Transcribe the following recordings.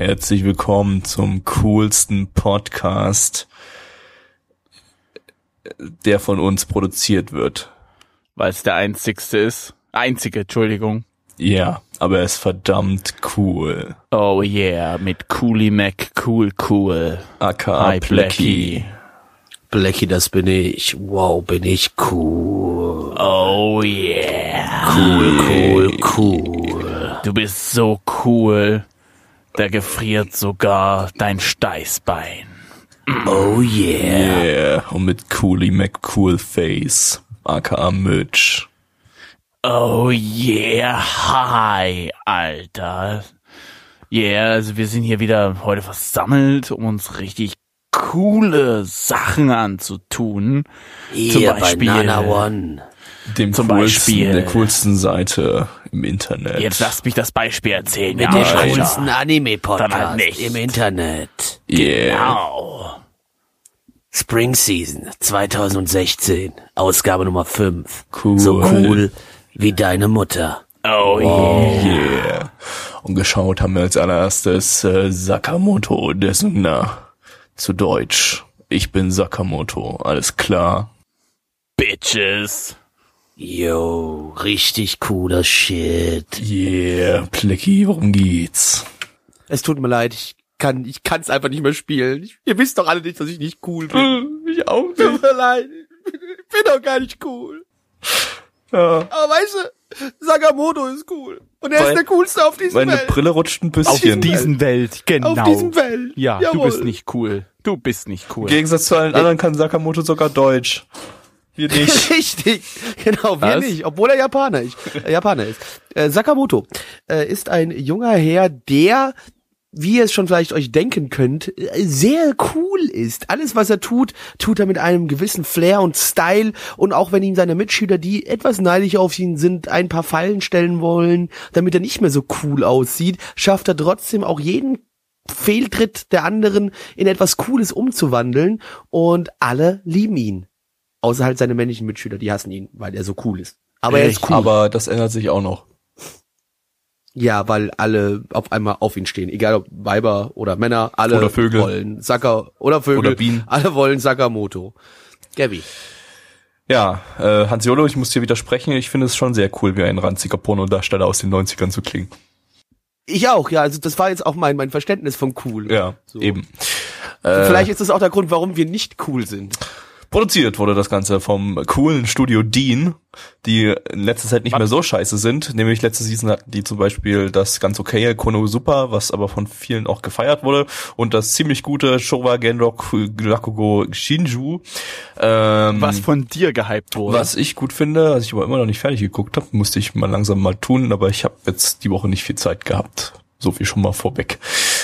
herzlich willkommen zum coolsten Podcast, der von uns produziert wird. Weil es der einzigste ist. Einzige, Entschuldigung. Ja, aber er ist verdammt cool. Oh yeah, mit Coolie Mac Cool Cool. aka Hi, Blackie. Blackie, das bin ich. Wow, bin ich cool. Oh yeah. Cool, cool, cool. Du bist so cool. Da gefriert sogar dein Steißbein. Oh yeah. Yeah, und mit Coolie McCool Face, aka Mitch. Oh yeah, hi, Alter. Yeah, also wir sind hier wieder heute versammelt, um uns richtig coole Sachen anzutun. Hier bei Beispiel- Nana One. Dem Zum coolsten, Beispiel- der coolsten Seite im Internet. Jetzt lasst mich das Beispiel erzählen. Mit ja, dem Alter. coolsten Anime-Podcast halt nicht. im Internet. yeah. Genau. Spring Season 2016. Ausgabe Nummer 5. Cool. So cool wie deine Mutter. Oh yeah. Yeah. Und geschaut haben wir als allererstes äh, Sakamoto, dessen na, zu Deutsch. Ich bin Sakamoto, alles klar. Bitches. Yo, richtig cooler Shit. Yeah, Plecky, worum geht's? Es tut mir leid, ich kann, ich kann's einfach nicht mehr spielen. Ich, ihr wisst doch alle nicht, dass ich nicht cool bin. Ich auch Tut mir leid, ich bin, ich bin doch gar nicht cool. Ja. Aber weißt du, Sakamoto ist cool. Und er Weil- ist der coolste auf diesem Meine Welt. Brille rutscht ein Auf bisschen. diesen Welt, genau. Auf diesem Welt. Ja, du Jawohl. bist nicht cool. Du bist nicht Im cool. Gegensatz zu allen anderen kann Sakamoto sogar Deutsch. Wir nicht. Richtig, genau, wir Was? nicht, obwohl er Japaner ist. Äh, Japaner ist. Äh, Sakamoto äh, ist ein junger Herr, der, wie ihr es schon vielleicht euch denken könnt, äh, sehr cool ist. Alles, was er tut, tut er mit einem gewissen Flair und Style. Und auch wenn ihm seine Mitschüler, die etwas neidisch auf ihn sind, ein paar Fallen stellen wollen, damit er nicht mehr so cool aussieht, schafft er trotzdem auch jeden Fehltritt der anderen in etwas Cooles umzuwandeln. Und alle lieben ihn. Außer halt seine männlichen Mitschüler, die hassen ihn, weil er so cool ist. Aber er ist cool. Aber das ändert sich auch noch. ja, weil alle auf einmal auf ihn stehen. Egal ob Weiber oder Männer, alle Oder Vögel. wollen Saka oder Vögel. Oder Bienen. Alle wollen Sakamoto. Gabby. Ja, äh, Hans Jolo, ich muss dir widersprechen. Ich finde es schon sehr cool, wie ein ranziger Pornodarsteller aus den 90ern zu klingen. Ich auch, ja. Also das war jetzt auch mein, mein Verständnis von cool. Ja, So. eben. Äh, Vielleicht ist das auch der Grund, warum wir nicht cool sind. Produziert wurde das Ganze vom coolen Studio Dean, die in letzter Zeit nicht mehr so scheiße sind. Nämlich letzte Season hatten die zum Beispiel das ganz okaye Kono Super, was aber von vielen auch gefeiert wurde. Und das ziemlich gute Showa Genroku Rakugo Shinju. Ähm, Was von dir gehypt wurde. was ich gut finde, was ich aber immer noch nicht fertig geguckt habe, musste ich mal langsam mal tun, aber ich habe jetzt die Woche nicht viel Zeit gehabt. So viel schon mal vorweg.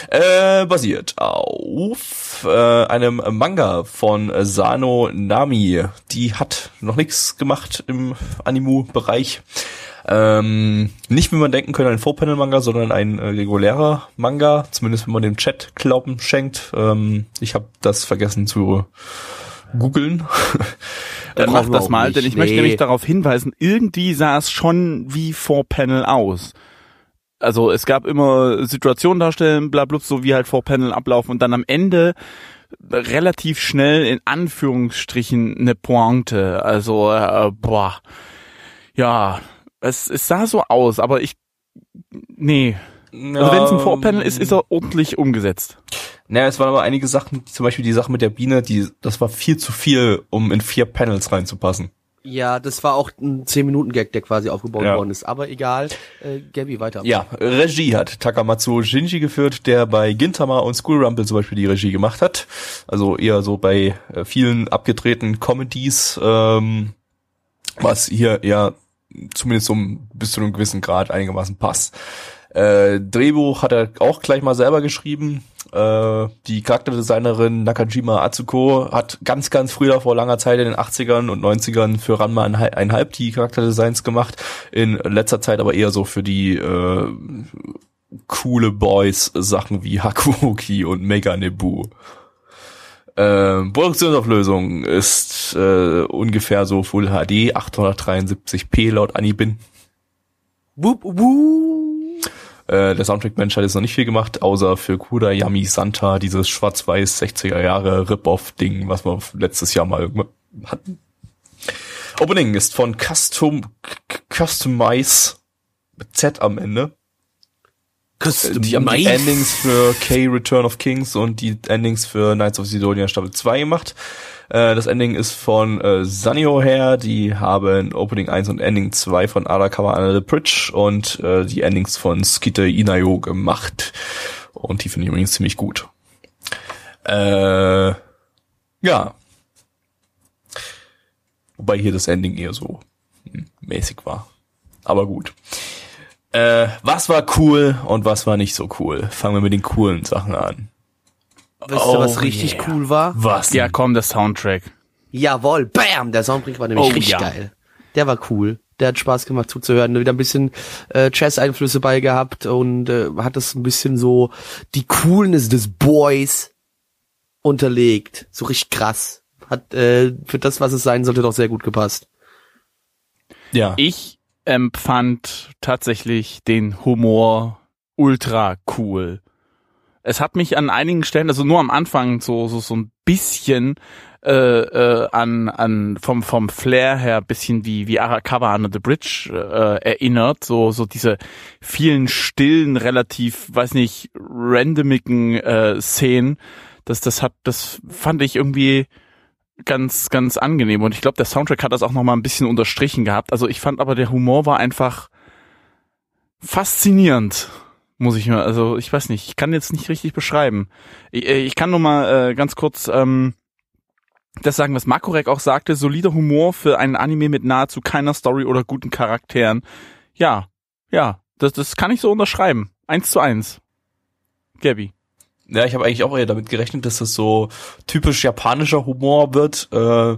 Äh, basiert auf äh, einem Manga von Sano Nami. Die hat noch nichts gemacht im Animu-Bereich. Ähm, nicht, wie man denken könnte, ein Four-Panel-Manga, sondern ein äh, regulärer Manga. Zumindest, wenn man dem Chat Glauben schenkt. Ähm, ich habe das vergessen zu googeln. Dann mach das mal, denn ich möchte Nee. nämlich darauf hinweisen, irgendwie sah es schon wie vor Panel aus. Also es gab immer Situationen darstellen, bla bla, so wie halt vor Panel ablaufen und dann am Ende relativ schnell in Anführungsstrichen eine Pointe. Also äh, boah, ja, es, es sah so aus, aber ich nee. Also wenn es ein Vorpanel ist, ist er ordentlich umgesetzt. Naja, es waren aber einige Sachen, zum Beispiel die Sache mit der Biene, die, das war viel zu viel, um in vier Panels reinzupassen. Ja, das war auch ein 10-Minuten-Gag, der quasi aufgebaut Ja. worden ist. Aber egal. Äh, Gabby, weiter. Ja, Regie hat Takamatsu Shinji geführt, der bei Gintama und School Rumble zum Beispiel die Regie gemacht hat. Also eher so bei äh, vielen abgedrehten Comedies, ähm, was hier eher zumindest so bis zu einem gewissen Grad einigermaßen passt. Äh, Drehbuch hat er auch gleich mal selber geschrieben. Äh, die Charakterdesignerin Nakajima Atsuko hat ganz, ganz früher vor langer Zeit in den 80ern und 90ern für Ranma einhalb die Charakterdesigns gemacht. In letzter Zeit aber eher so für die äh, coole Boys Sachen wie Hakuoki und Mega Nebu. Ähm, Produktionsauflösung ist äh, ungefähr so Full HD, 873p laut Anibin. Wup, wup. Äh, der Soundtrack-Mensch hat jetzt noch nicht viel gemacht, außer für Kuda Yami Santa, dieses schwarz-weiß 60er Jahre Rip-Off-Ding, was wir letztes Jahr mal hatten. Opening ist von Custom Customize mit Z am Ende. Custom Die haben die Endings für K Return of Kings und die Endings für Knights of Sidonia Staffel 2 gemacht. Äh, das Ending ist von äh, Sunny O'Hare, die haben Opening 1 und Ending 2 von Arakawa Under the Bridge und äh, die Endings von Skite Inayo gemacht. Und die finde ich übrigens ziemlich gut. Äh, ja. Wobei hier das Ending eher so hm, mäßig war. Aber gut. Äh, was war cool und was war nicht so cool? Fangen wir mit den coolen Sachen an. Wisst ihr, was Oh, richtig yeah. cool war? Was? Ja, komm, der Soundtrack. Jawohl, bam, der Soundtrack war nämlich Oh, richtig ja. geil. Der war cool. Der hat Spaß gemacht zuzuhören. Wieder ein bisschen äh, Jazz-Einflüsse bei gehabt und äh, hat das ein bisschen so die Coolness des Boys unterlegt. So richtig krass. Hat äh, für das, was es sein sollte, doch sehr gut gepasst. Ja. Ich empfand tatsächlich den Humor ultra cool. Es hat mich an einigen Stellen, also nur am Anfang so so so ein bisschen äh, äh, an an vom vom Flair her bisschen wie wie Arakawa Under the Bridge äh, erinnert, so so diese vielen stillen, relativ, weiß nicht, randomigen äh, Szenen. Das das hat das fand ich irgendwie ganz, ganz angenehm. Und ich glaube, der Soundtrack hat das auch noch mal ein bisschen unterstrichen gehabt. Also ich fand aber, der Humor war einfach faszinierend, muss ich mal, also ich weiß nicht, ich kann jetzt nicht richtig beschreiben. Ich, äh, ich kann nur mal äh, ganz kurz ähm, das sagen, was Makorek auch sagte, solider Humor für einen Anime mit nahezu keiner Story oder guten Charakteren. Ja, ja, das, das kann ich so unterschreiben. Eins zu eins. Gabby. Ja, ich habe eigentlich auch eher damit gerechnet, dass das so typisch japanischer Humor wird. Äh,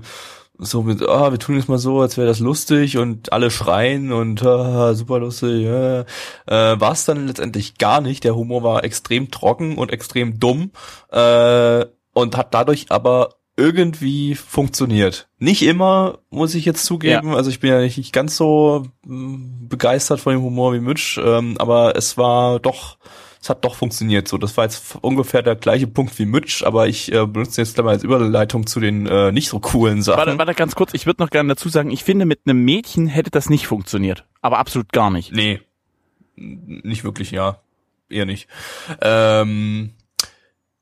so mit, ah, wir tun jetzt mal so, als wäre das lustig und alle schreien und ah, super lustig. Ja. Äh, war es dann letztendlich gar nicht. Der Humor war extrem trocken und extrem dumm äh, und hat dadurch aber irgendwie funktioniert. Nicht immer, muss ich jetzt zugeben. Also ich bin ja nicht ganz so mh, begeistert von dem Humor wie Mitch, ähm, aber es war doch es hat doch funktioniert. So, das war jetzt ungefähr der gleiche Punkt wie Mitch, aber ich äh, benutze jetzt gleich mal als Überleitung zu den äh, nicht so coolen Sachen. Warte, warte ganz kurz, ich würde noch gerne dazu sagen, ich finde, mit einem Mädchen hätte das nicht funktioniert. Aber absolut gar nicht. Nee, nicht wirklich, ja, eher nicht. Ähm,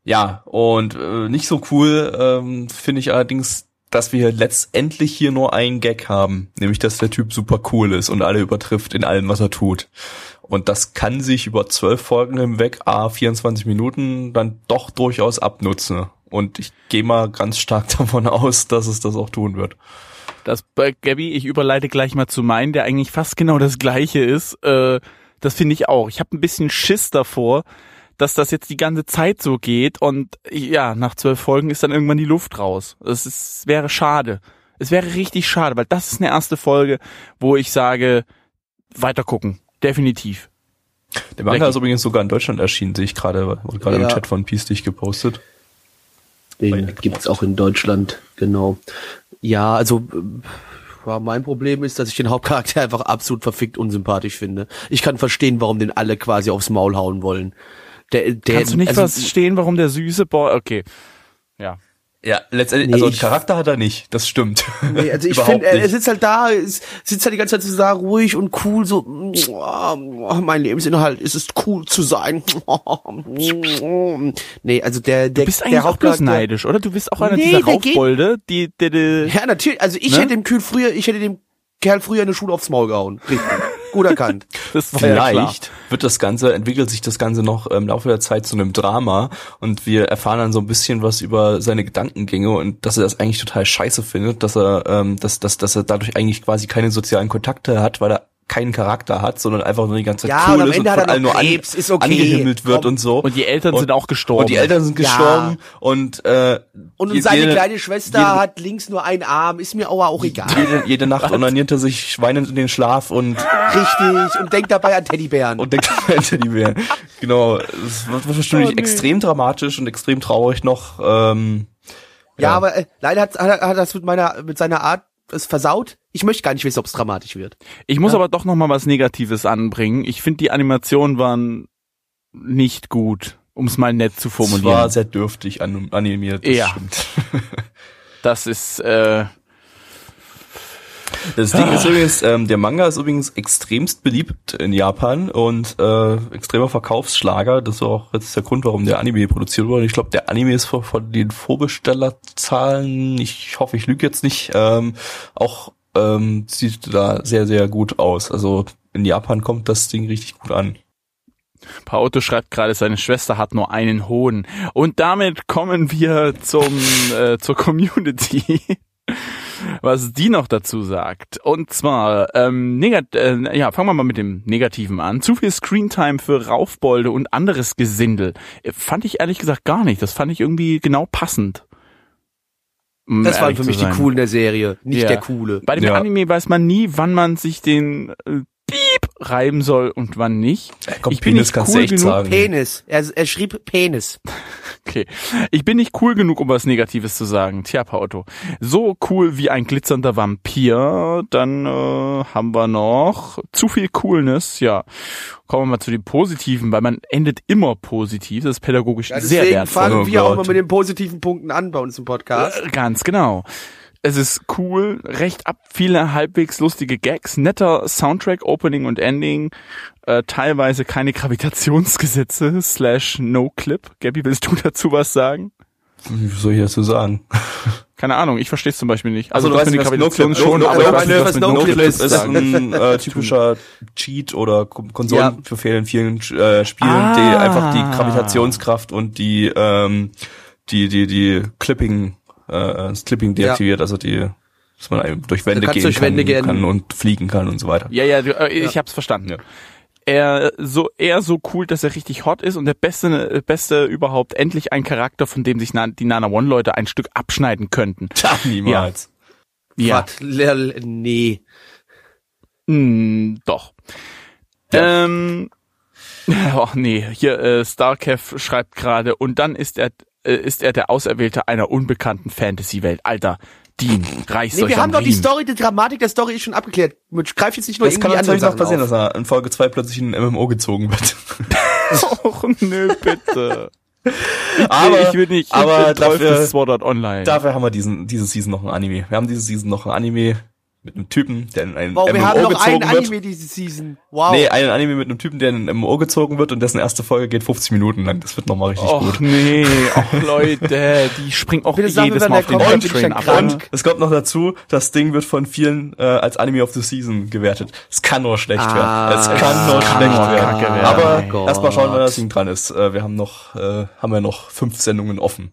ja, und äh, nicht so cool ähm, finde ich allerdings, dass wir letztendlich hier nur einen Gag haben, nämlich dass der Typ super cool ist und alle übertrifft in allem, was er tut. Und das kann sich über zwölf Folgen hinweg, a 24 Minuten, dann doch durchaus abnutzen. Und ich gehe mal ganz stark davon aus, dass es das auch tun wird. Das, äh, Gabby, ich überleite gleich mal zu meinen, der eigentlich fast genau das gleiche ist. Äh, das finde ich auch. Ich habe ein bisschen Schiss davor, dass das jetzt die ganze Zeit so geht und ja, nach zwölf Folgen ist dann irgendwann die Luft raus. Es ist, wäre schade. Es wäre richtig schade, weil das ist eine erste Folge, wo ich sage, weiter gucken. Definitiv. Der Manga Lecky. ist übrigens sogar in Deutschland erschienen, sehe ich gerade, wurde gerade im Ja. Chat von Peace dich gepostet. Den gibt's auch in Deutschland, genau. Ja, also äh, ja, mein Problem ist, dass ich den Hauptcharakter einfach absolut verfickt unsympathisch finde. Ich kann verstehen, warum den alle quasi aufs Maul hauen wollen. Der, der, Kannst du nicht also, verstehen, warum der süße Boy, okay. Ja. Ja, letztendlich, Nee, also einen ich- Charakter hat er nicht, das stimmt. Nee, also ich finde, er, er sitzt halt da, ist, sitzt halt die ganze Zeit so da ruhig und cool, so, oh, mein Lebensinhalt ist es cool zu sein. nee, also der, der, Du bist der eigentlich auch bloß neidisch, oder? Du bist auch einer Nee, dieser der Raufbolde, die, die, die Ja, natürlich, also ich Ne? hätte dem Kühl früher, ich hätte dem Kerl früher in der Schule aufs Maul gehauen. Richtig. Gut erkannt. das war ja. Vielleicht wird das Ganze, entwickelt sich das Ganze noch im Laufe der Zeit zu einem Drama und wir erfahren dann so ein bisschen was über seine Gedankengänge und dass er das eigentlich total scheiße findet, dass er, ähm, dass, dass, dass er dadurch eigentlich quasi keine sozialen Kontakte hat, weil er keinen Charakter hat, sondern einfach nur die ganze Zeit Ja, und cool am ist und von allen nur an, ist okay, angehimmelt wird komm. und so. Und die Eltern und, sind auch gestorben. Und die Eltern sind Ja. gestorben und äh, Und je- seine jede- kleine Schwester jede- hat links nur einen Arm, ist mir aber auch egal. jede, jede Nacht onaniert er sich weinend in den Schlaf und Richtig. Und denkt dabei an Teddybären. und denkt an Teddybären. Genau, es wird wahrscheinlich Oh, nee. extrem dramatisch und extrem traurig noch. Ähm, ja, aber äh, leider hat, hat, er- hat das mit meiner, mit seiner Art es versaut. Ich möchte gar nicht wissen, ob es dramatisch wird. Ich muss aber doch noch mal was Negatives anbringen. Ich finde, die Animationen waren nicht gut, um es mal nett zu es war formulieren. sehr dürftig anim- animiert. Das Ja. stimmt. Das ist, äh, Das Ding ist übrigens, ähm, der Manga ist übrigens extremst beliebt in Japan und äh, extremer Verkaufsschlager. Das ist auch jetzt der Grund, warum der Anime produziert wurde. Ich glaube, der Anime ist von, von den Vorbestellerzahlen, ich hoffe, ich lüge jetzt nicht, ähm, auch ähm, sieht da sehr, sehr gut aus. Also in Japan kommt das Ding richtig gut an. Paoto schreibt gerade, seine Schwester hat nur einen Hohn. Und damit kommen wir zum, äh, zur Community. Was die noch dazu sagt. Und zwar, ähm, negat äh, ja, fangen wir mal mit dem Negativen an. Zu viel Screentime für Raufbolde und anderes Gesindel. Äh, Fand ich ehrlich gesagt gar nicht. Das fand ich irgendwie genau passend. Um Das waren für mich die. Coolen der Serie, nicht Ja. der Coole. Bei dem Ja. Anime weiß man nie, wann man sich den äh, Piep reiben soll und wann nicht. Komm, ich bin Penis nicht kannst cool genug. sagen. Penis. Er, er schrieb Penis. Okay. Ich bin nicht cool genug, um was Negatives zu sagen. Tja, Paotto. So cool wie ein glitzernder Vampir. Dann äh, haben wir noch zu viel Coolness. Ja. Kommen wir mal zu den Positiven, weil man endet immer positiv. Das ist pädagogisch Ja, sehr deswegen wertvoll. fangen Oh wir auch mal mit den positiven Punkten an bei uns im Podcast. Äh, Ganz genau. Es ist cool, recht ab, viele halbwegs lustige Gags, netter Soundtrack, Opening und Ending, äh, teilweise keine Gravitationsgesetze, slash No Clip. Gabby, willst du dazu was sagen? Wie soll ich dazu sagen? Keine Ahnung, ich verstehe es zum Beispiel nicht. Also, du weißt was Gravitation No Clip- schon, No- aber No ich weiß nicht, was ist mit No No Clip Clip ist sagen. ein äh, typischer Cheat oder Kon- Konsolenbefehl in vielen äh, Spielen, Ah. die einfach die Gravitationskraft und die ähm, die die die Clipping äh, das Clipping deaktiviert, also die dass man durch Wände gehen durch kann, Wände gehen. kann und fliegen kann und so weiter. Ja, ja, äh, ich hab's verstanden. Ja. Er so eher so cool, dass er richtig hot ist und der beste beste überhaupt endlich ein Charakter, von dem sich na, die Nana One Leute ein Stück abschneiden könnten. Tja, niemals. Ja, lel- nee. Hm, doch. Ja. Ähm, ach nee, hier äh, Starkev schreibt gerade und dann ist er äh, ist er der Auserwählte einer unbekannten Fantasy-Welt. Alter, Dean, reißt Nee, euch wir haben doch die. Story, die Dramatik der Story ist schon abgeklärt. Greif jetzt nicht nur Das kann irgendwie natürlich noch passieren, Sachen dass er in Folge 2 plötzlich in ein MMO gezogen wird. Och, nö, bitte. aber ich will nicht, ich aber dafür, Sword Art Online. dafür haben wir diesen diese Season noch ein Anime. Wir haben diese Season noch ein Anime mit einem Typen, der in ein Wow, wir MMO haben noch gezogen einen wird. Anime diese Season. Wow. Nee, einen Anime mit einem Typen, der in ein MMO gezogen wird und dessen erste Folge geht 50 Minuten lang. Das wird nochmal richtig Och gut. nee, och Leute, die springen auch Bitte jedes wenn Mal auf den kommt, Hype bin ich Train dann ab. Und es kommt noch dazu, das Ding wird von vielen äh, als Anime of the Season gewertet. Es kann nur schlecht Ah, werden. Es kann nur kann schlecht werden. werden. Aber Oh erstmal schauen, wann das Ding dran ist. Äh, wir haben noch, äh, haben wir noch fünf Sendungen offen.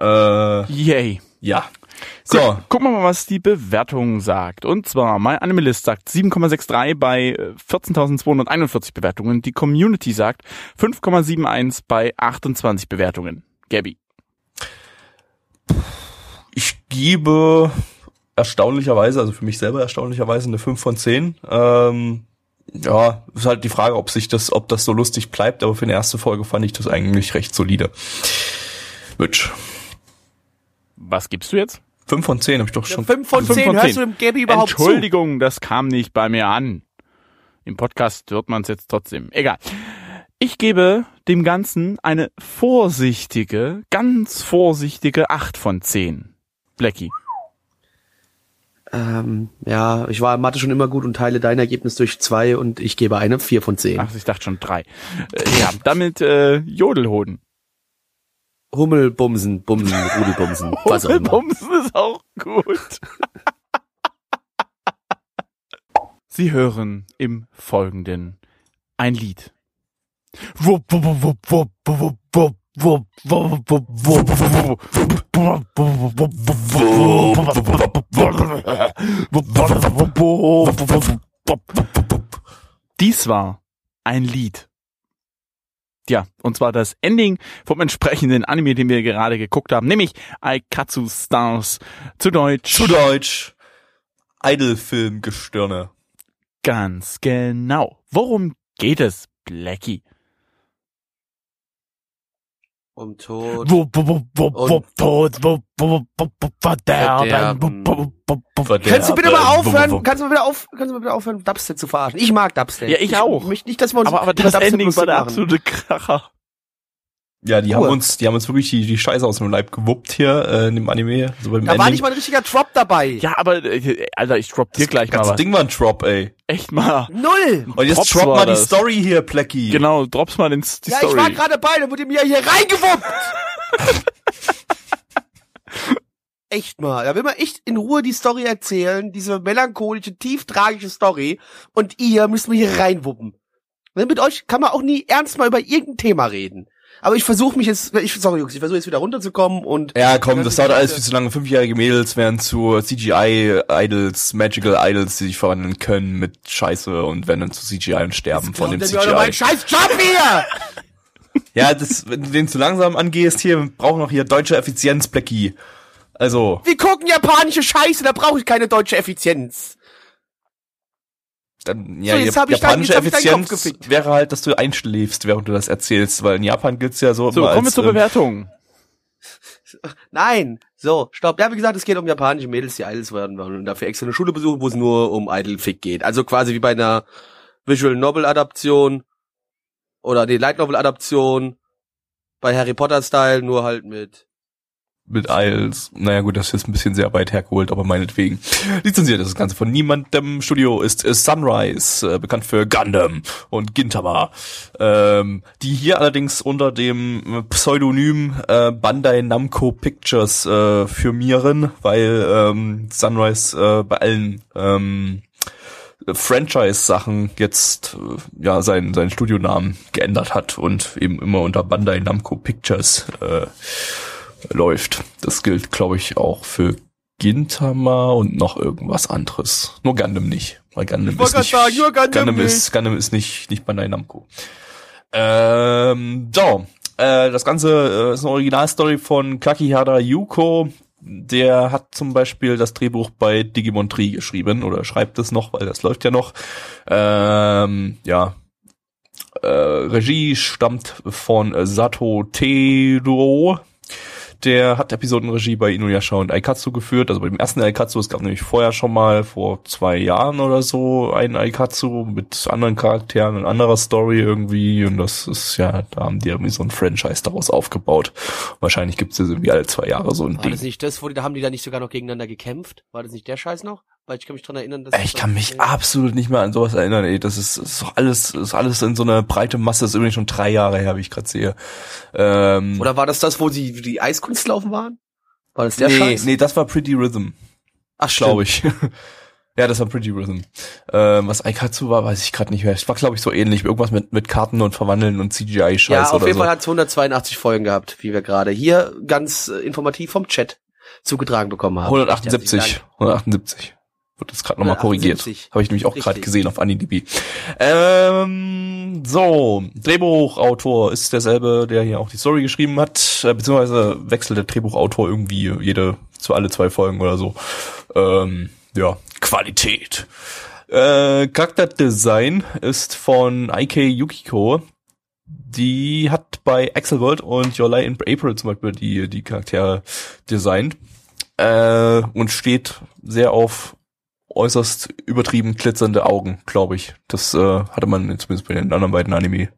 Äh, Yay. ja. So, Gut, gucken wir mal, was die Bewertung sagt. Und zwar, My Animalist sagt 7,63 bei äh, 14.241 Bewertungen. Die Community sagt 5,71 bei 28 Bewertungen. Gabby. ich gebe erstaunlicherweise, also für mich selber erstaunlicherweise eine 5 von 10. Ähm, ja, ist halt die Frage, ob sich das, ob das so lustig bleibt, aber für eine erste Folge fand ich das eigentlich recht solide. Mitch. Was gibst du jetzt? 5 von 10 habe ich doch schon. 5 von Fünf 10, von hörst zehn. du dem Gabi überhaupt Entschuldigung, das kam nicht bei mir an. Im Podcast hört man es jetzt trotzdem. Egal. Ich gebe dem Ganzen eine vorsichtige, ganz vorsichtige 8 von 10. Blackie. zu? Ähm, ja, ich war in Mathe schon immer gut und teile dein Ergebnis durch zwei und ich gebe eine 4 von 10. Ach, ich dachte schon 3. Äh, ja, damit äh, Jodelhoden. Hummelbumsen, Bumsen, Rudelbumsen, was auch. Hummelbumsen ist auch gut. Sie hören im Folgenden ein Lied. Dies war ein Lied ja, und zwar das Ending vom entsprechenden Anime, den wir gerade geguckt haben, nämlich Aikatsu Stars zu Deutsch. Zu Deutsch. Idol-Film-Gestirne. Ganz genau. Worum geht es, Blackie? Um Tod. Wupp, wupp, wupp, wupp, Tod, wupp, wupp, wupp, wupp, Verderben, Verderben. wupp, wupp, wupp, wupp. Verderben. Kannst du bitte mal aufhören? Wupp, Kannst du mal wieder auf, kannst du mal wieder aufhören, Dubstep zu verarschen? Ich mag Dubstep. Ja, ich auch. möchte nicht, dass wir uns Aber, aber das Ending war der absolute Kracher. Ja, die Ruhe. haben uns, die haben uns wirklich die, die Scheiße aus dem Leib gewuppt hier, äh, in dem Anime. So beim Da war Ending. nicht mal ein richtiger Drop dabei. Ja, aber, äh, Alter, ich drop dir gleich mal was. Ding war ein Drop, ey. Echt mal. Null. Und jetzt Props drop war mal die das. Story hier, Plecky. Genau, drops mal den, die ja, Story. ich war gerade bei, da wurde mir hier reingewuppt. echt mal. Da will man echt in Ruhe die Story erzählen, diese melancholische, tief tragische Story. Und ihr müsst mir hier reinwuppen. Und mit euch kann man auch nie ernst mal über irgendein Thema reden. Aber ich versuche mich jetzt, ich, sorry Jungs, ich versuche jetzt wieder runterzukommen und Ja, komm, das dauert alles viel zu lange. Fünfjährige Mädels werden zu CGI-Idols, Magical Idols, die sich verwandeln können mit Scheiße und werden dann zu CGI und sterben von dem mir CGI. scheiß Job hier! Ja, das, wenn du den zu langsam angehst hier, wir brauchen noch hier deutsche Effizienz, Plecky. Also, Wir gucken japanische Scheiße, da brauche ich keine deutsche Effizienz. Dann, ja, So, jetzt hab ich dein- japanische jetzt hab ich deinen Kopf Effizienz gefickt. wäre halt, dass du einschläfst, während du das erzählst, weil in Japan gilt's ja so, so, kommen wir zur ähm, Bewertung. Nein, so, stopp. Ja, wie gesagt, es geht um japanische Mädels, die Idols werden wollen und dafür extra eine Schule besuchen, wo es nur um Idol-Fick geht. Also quasi wie bei einer Visual Novel-Adaption oder die Light Novel-Adaption bei Harry Potter-Style, nur halt mit mit Isles. Naja gut, das ist ein bisschen sehr weit hergeholt, aber meinetwegen. Lizenziert ist das Ganze von niemandem. Studio ist, ist Sunrise, äh, bekannt für Gundam und Gintama. Ähm, die hier allerdings unter dem Pseudonym äh, Bandai Namco Pictures äh, firmieren, weil ähm, Sunrise äh, bei allen ähm, Franchise-Sachen jetzt äh, ja seinen seinen Studionamen geändert hat und eben immer unter Bandai Namco Pictures äh, läuft. Das gilt, glaube ich, auch für Gintama und noch irgendwas anderes. Nur Gundam nicht. Weil Gundam wollte ist nicht, sagen, nur Gundam ist, Gundam ist nicht, nicht Bandai Namco. Ähm, so. Äh, das Ganze äh, ist eine Originalstory von Kakihara Yuko. Der hat zum Beispiel das Drehbuch bei Digimon Tree geschrieben oder schreibt es noch, weil das läuft ja noch. Ähm, ja, äh, Regie stammt von äh, Sato Tero. Der hat Episodenregie bei Inuyasha und Aikatsu geführt, also bei dem ersten Aikatsu, es gab nämlich vorher schon mal vor zwei Jahren oder so einen Aikatsu mit anderen Charakteren und anderer Story irgendwie und das ist ja, da haben die irgendwie so ein Franchise daraus aufgebaut. Wahrscheinlich gibt's das irgendwie alle zwei Jahre so ein War Ding. das nicht das, wo die, da haben die da nicht sogar noch gegeneinander gekämpft? War das nicht der Scheiß noch? Weil ich kann mich dran erinnern, dass Ich kann mich absolut nicht mehr an sowas erinnern, ey. Das ist, ist doch alles, ist alles in so einer breite Masse, das ist übrigens schon drei Jahre her, wie ich gerade sehe. Ähm, Oder war das das, wo sie die Eiskunstlaufen waren? War das der nee, Scheiß? nee, das war Pretty Rhythm, Ach, glaube ich. ja, das war Pretty Rhythm. Ähm, was Aikatsu war, weiß ich gerade nicht mehr. Es war, glaube ich, so ähnlich. Irgendwas mit, mit Karten und Verwandeln und CGI-Scheiß Ja, auf jeden so. Fall hat es 182 Folgen gehabt, wie wir gerade hier ganz äh, informativ vom Chat zugetragen bekommen haben. Recht herzlichen 178. 178. Wird das gerade nochmal korrigiert. 178. Habe ich nämlich auch gerade gesehen auf AniDB. Ähm, so, Drehbuchautor ist derselbe, der hier auch die Story geschrieben hat, äh, beziehungsweise wechselt der Drehbuchautor irgendwie jede zu alle zwei Folgen oder so. Ähm, ja, Qualität. Äh, Charakterdesign ist von IK Yukiko. Die hat bei Axel World und Your Lie in April zum Beispiel die, die Charaktere designt äh, und steht sehr auf äußerst übertrieben glitzernde Augen, glaube ich. Das äh, hatte man zumindest bei den anderen beiden Anime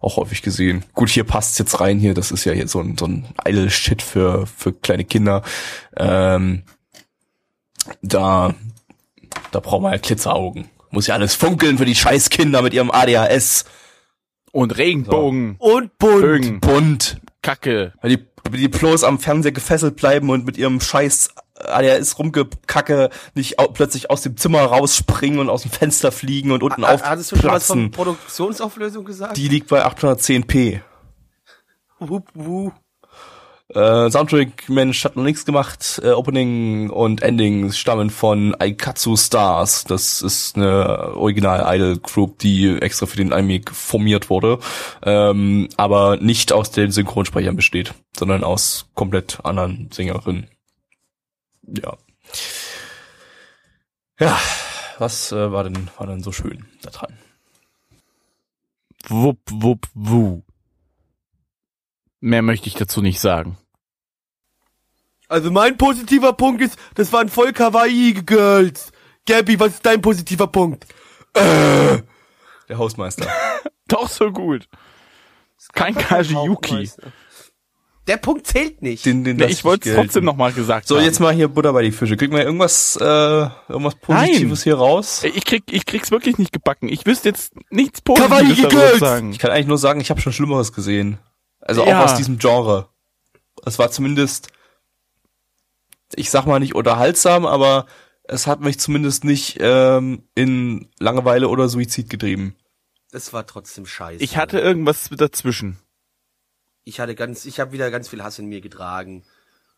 auch häufig gesehen. Gut, hier passt's jetzt rein hier. Das ist ja hier so ein, so ein idle Shit für, für kleine Kinder. Ähm, da, da brauchen wir ja Glitzeraugen. Muss ja alles funkeln für die scheiß Kinder mit ihrem ADHS. Und Regenbogen, Und bunt. Bögen, Bunt. Kacke. Weil die, die bloß am Fernseher gefesselt bleiben und mit ihrem scheiß ADHS rumgekacke nicht au plötzlich aus dem Zimmer rausspringen und aus dem Fenster fliegen und unten Ha- Hattest du schon was von. Produktionsauflösung gesagt? Die liegt bei 810p. Wup, wup. Äh, Soundtrack, Mensch, hat noch nichts gemacht. Äh, Opening und Ending stammen von Aikatsu Stars. Das ist eine Original-Idol-Group, die extra für den Anime formiert wurde, ähm, aber nicht aus den Synchronsprechern besteht, sondern aus komplett anderen Sängerinnen. Ja. Ja, was äh, war denn war denn so schön da dran? Wupp, wupp, wuh. Mehr möchte ich dazu nicht sagen. Also mein positiver Punkt ist, das waren voll kawaii Girls. Gabby, was ist dein positiver Punkt? Der Hausmeister. Doch so gut. Kein Kajiyuki. Der Punkt zählt nicht. Den, den Nee, ich wollte es trotzdem nochmal gesagt So, haben. jetzt mal hier Butter bei die Fische. Kriegen wir irgendwas, äh, irgendwas Positives hier raus? Ich krieg, ich krieg's wirklich nicht gebacken. Ich wüsste jetzt nichts Positives darüber sagen. Ich kann eigentlich nur sagen, ich habe schon Schlimmeres gesehen. Also Ja. auch aus diesem Genre. Es war zumindest, ich sag mal nicht unterhaltsam, aber es hat mich zumindest nicht ähm, in Langeweile oder Suizid getrieben. Das war trotzdem scheiße. Ich hatte irgendwas dazwischen. ich hatte ganz, ich habe wieder ganz viel Hass in mir getragen.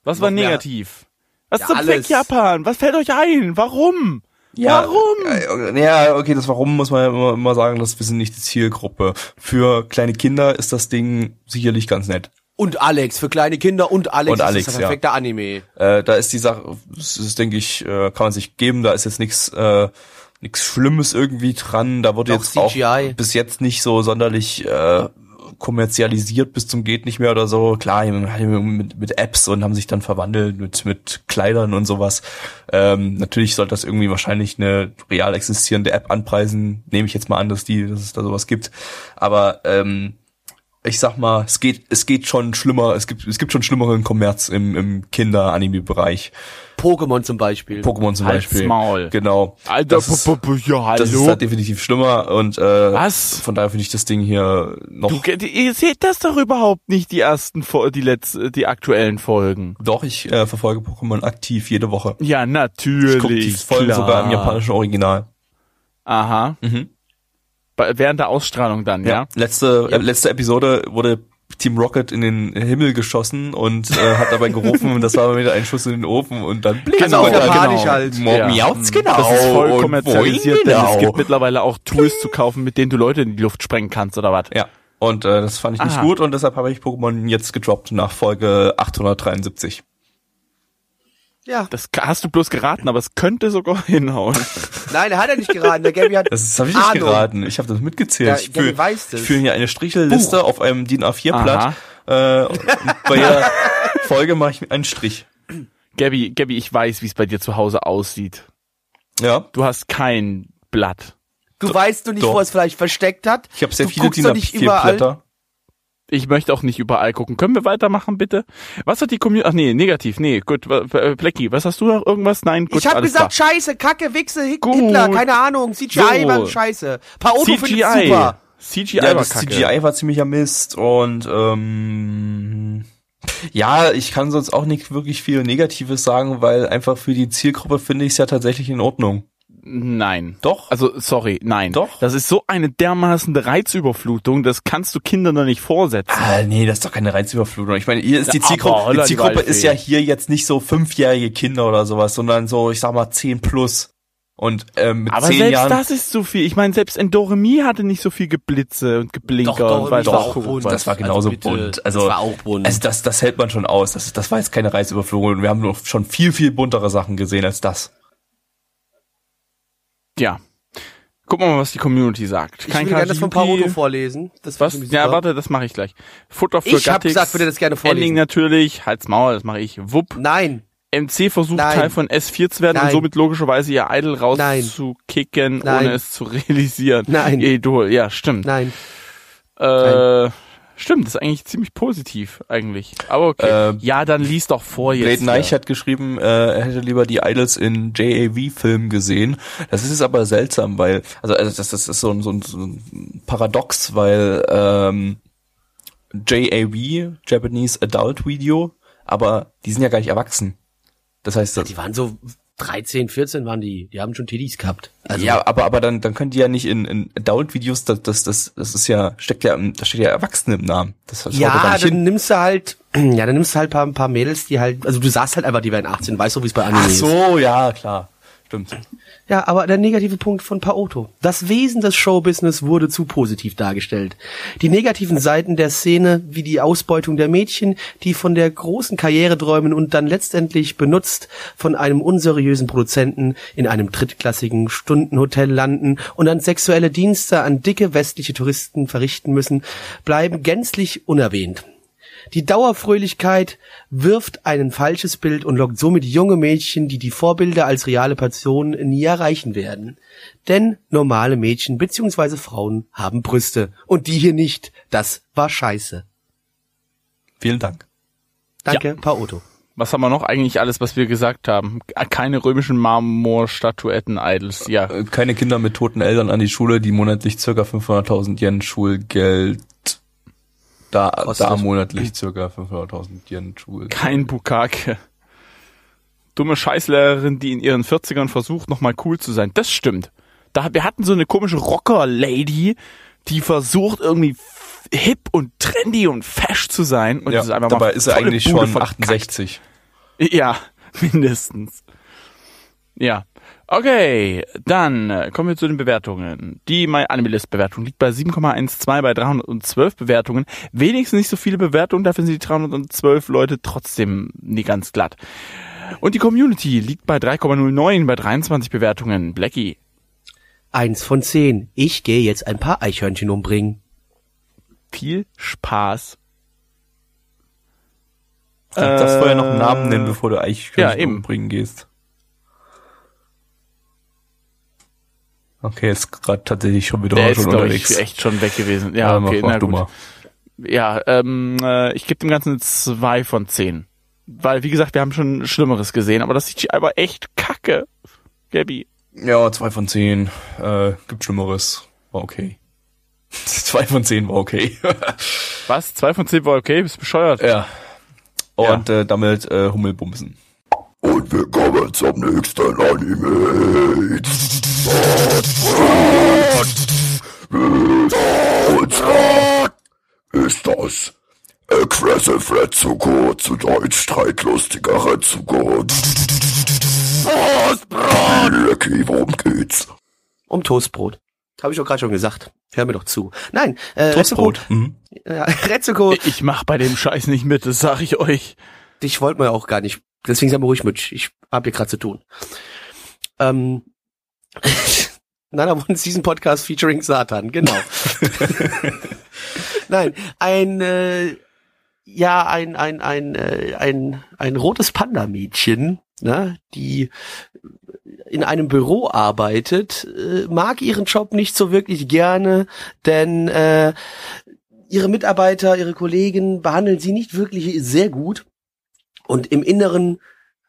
Was Noch war mehr- negativ? Was Ja, zum. Fleck Japan? Was fällt euch ein? Warum? Warum? Äh, Ja, okay, das Warum muss man ja immer, immer sagen, dass wir sind nicht die Zielgruppe. Für kleine Kinder ist das Ding sicherlich ganz nett. Und Alex, für kleine Kinder und Alex Und ist Alex, das ja. der perfekte Anime. Äh, da ist die Sache, das ist, denke ich, äh, kann man sich geben, da ist jetzt nichts äh, nichts Schlimmes irgendwie dran. Da wurde Doch, jetzt CGI. auch bis jetzt nicht so sonderlich äh, kommerzialisiert bis zum geht nicht mehr oder so. Klar, mit, mit Apps und haben sich dann verwandelt mit mit Kleidern und sowas. Ähm, natürlich sollte das irgendwie wahrscheinlich eine real existierende App anpreisen. Nehme ich jetzt mal an, dass die, dass es da sowas gibt. Aber ähm, ich sag mal, es geht, es geht schon schlimmer, es gibt, es gibt schon schlimmeren Kommerz im, im Kinder-Anime-Bereich. Pokémon zum Beispiel. Pokémon zum Halt's Beispiel. Maul. Genau. Alter, das ist, ja, das ist hallo. halt definitiv schlimmer und äh, Was? von daher finde ich das Ding hier noch. Du, ihr seht das doch überhaupt nicht, die ersten, die letzten, die aktuellen Folgen. doch, ich äh, verfolge Pokémon aktiv jede Woche. Ja, Ich natürlich. gucke die Folgen klar. sogar im japanischen Original. Aha. Mhm. Bei- Während der Ausstrahlung dann, ja? Letzte, äh, letzte Episode wurde Team Rocket in den Himmel geschossen und äh, hat dabei gerufen und das war wieder ein Schuss in den Ofen und dann blitz Genau, und dann- japanisch halt. Mo- Ja. Miauts, genau. Das ist voll Und kommerzialisiert, denn es genau? gibt mittlerweile auch Tools zu kaufen, mit denen du Leute in die Luft sprengen kannst, oder was? Ja. Und äh, das fand ich nicht Aha. gut und deshalb habe ich Pokémon jetzt gedroppt nach Folge 873. Ja. Das hast du bloß geraten, aber es könnte sogar hinhauen. Nein, er hat ja nicht geraten. Der Gabby hat Das habe ich nicht Ahnung. geraten. Ich habe das mitgezählt. Ja, ich führe weiß das. ich führe hier eine Strichelliste auf einem DIN A4-Blatt. Äh, bei jeder Folge mache ich einen Strich. Gabby, Gabby, ich weiß, wie es bei dir zu Hause aussieht. Ja. Du hast kein Blatt. Du weißt du nicht, doch. wo er es vielleicht versteckt hat. Ich habe sehr Du viele guckst DIN doch nicht überall. A4-Blätter. Ich möchte auch nicht überall gucken. Können wir weitermachen, bitte? Was hat die Community... Ach nee, negativ. Nee, gut. Äh, Blackie, was hast du noch? Irgendwas? Nein, gut, ich habe alles gesagt, klar. scheiße, Kacke, Wichse, Hit Gut. Hitler, keine Ahnung, CGI So. war scheiße. Paolo CGI. super. CGI Ja, war das kacke. CGI war ziemlicher Mist und ähm, ja, ich kann sonst auch nicht wirklich viel Negatives sagen, weil einfach für die Zielgruppe finde ich es ja tatsächlich in Ordnung. Nein. Doch. Also, sorry, nein. Doch. Das ist so eine dermaßen Reizüberflutung, das kannst du Kindern doch nicht vorsetzen. Ah, nee, das ist doch keine Reizüberflutung. Ich meine, hier ist die Zielgruppe, die Zielgruppe ist ja hier jetzt nicht so fünfjährige Kinder oder sowas, sondern so, ich sag mal, zehn plus. Und ähm, mit Aber zehn selbst Jahren. das ist so viel. Ich meine, selbst Endoremie hatte nicht so viel Geblitze und Geblinker Doch, doch, und weiß auch guck bunt. das war genauso bitte, bunt. Also, das war auch bunt. also das, das hält man schon aus. Das, das war jetzt keine Reizüberflutung. Wir haben noch schon viel, viel buntere Sachen gesehen als das. Ja. Gucken wir mal, was die Community sagt. Ich will gerne das von. Paolo vorlesen. Das Was? ich Ja, warte, das mache ich gleich. Futter für Ich hab Gattix. gesagt, würde das gerne Ending vorlesen. natürlich. Halt's Maul, das mache ich. Wupp. Nein, MC versucht Nein. Teil von S4 zu werden und Nein. somit logischerweise ihr Idol Nein. rauszukicken, Nein. ohne es zu realisieren. Nein. Ihr Idol, ja, stimmt. nein. Äh, stimmt, das ist eigentlich ziemlich positiv, eigentlich. Aber okay. Äh, ja, dann lies doch vor jetzt. Blade Neich hat geschrieben, äh, er hätte lieber die Idols in JAV-Filmen gesehen. Das ist aber seltsam, weil, also, also das, das ist so ein, so, ein, so ein Paradox, weil ähm, JAV, Japanese Adult Video, aber die sind ja gar nicht erwachsen. Das heißt, das, Die waren so 13, 14 waren die. Die haben schon Tiddies gehabt. Also, ja, aber aber dann dann können die ja nicht in, in Adult-Videos, das das das das ist ja steckt ja da steht ja Erwachsene im Namen. Das, das ja dann hin. nimmst du halt, ja, dann nimmst du halt ein paar, ein paar Mädels, die halt, also du sagst halt einfach, die werden 18, weißt du, wie es bei Anime Ach ist. so, ja klar, stimmt. Ja, aber der negative Punkt von Paoto. Das Wesen des Showbusiness wurde zu positiv dargestellt. Die negativen Seiten der Szene, wie die Ausbeutung der Mädchen, die von der großen Karriere träumen und dann letztendlich benutzt von einem unseriösen Produzenten in einem drittklassigen Stundenhotel landen und dann sexuelle Dienste an dicke westliche Touristen verrichten müssen, bleiben gänzlich unerwähnt. Die Dauerfröhlichkeit wirft ein falsches Bild und lockt somit junge Mädchen, die die Vorbilder als reale Personen nie erreichen werden. Denn normale Mädchen bzw. Frauen haben Brüste und die hier nicht. Das war scheiße. Vielen Dank. Danke, Paoto. Was haben wir noch eigentlich alles, was wir gesagt haben? Keine römischen Marmorstatuetten, Idols, ja. Äh, Keine Kinder mit toten Eltern an die Schule, die monatlich circa 500.000 Yen Schulgeld da, da monatlich circa 500.000 Yen Schulgeld. Kein Bukake. Dumme Scheißlehrerin, die in ihren 40ern versucht, nochmal cool zu sein. Das stimmt. Da, wir hatten so eine komische Rocker-Lady, die versucht, irgendwie hip und trendy und fesch zu sein. Und Ja, ist einfach dabei ist er eigentlich Bude schon verkackt. 68. Ja, mindestens. Ja. Okay, dann äh, kommen wir zu den Bewertungen. Die MyAnimeList-Bewertung liegt bei 7,12 bei 312 Bewertungen. Wenigstens nicht so viele Bewertungen, dafür sind die 312 Leute trotzdem nie ganz glatt. Und die Community liegt bei 3,09 bei 23 Bewertungen. Blackie. Eins von zehn. Ich gehe jetzt ein paar Eichhörnchen umbringen. Viel Spaß. Du darfst vorher noch einen Äh, Namen nennen, bevor du eigentlich ja, umbringen gehst. Okay, ist gerade tatsächlich schon wieder Der ist, schon unterwegs. ich, echt schon weg gewesen. Ja, Ja, okay, na gut. Ja, ähm, äh, ich gebe dem Ganzen eine 2 von 10. Weil, wie gesagt, wir haben schon Schlimmeres gesehen, aber das CGI war echt kacke. Gabby. Ja, zwei von zehn. Äh, gibt Schlimmeres. War okay. zwei von zehn war okay. Was? 2 von 10 war okay? Bist bescheuert? ja. Und Äh, damit äh, Hummelbumsen. Und wir kommen zum nächsten Anime. Und zwar ist das Aggressive Retsuko, zu Deutsch streitlustiger Retsuko. Was, Blackie, worum geht's? Um Toastbrot. Habe ich doch gerade schon gesagt. Hör mir doch zu. Nein, äh, Toastbrot. Mhm. Retsuko, ja, Retsuko, Ich mach bei dem Scheiß nicht mit, das sag ich euch. dich wollten wir auch gar nicht. Deswegen seid mal ruhig mit. Ich hab hier gerade zu tun. Ähm, Nana One Season Podcast featuring Satan, genau. Nein, ein äh, ja ein ein ein äh, ein ein rotes Panda-Mädchen, ne, die in einem Büro arbeitet, äh, mag ihren Job nicht so wirklich gerne, denn äh, ihre Mitarbeiter, ihre Kollegen behandeln sie nicht wirklich sehr gut. Und im Inneren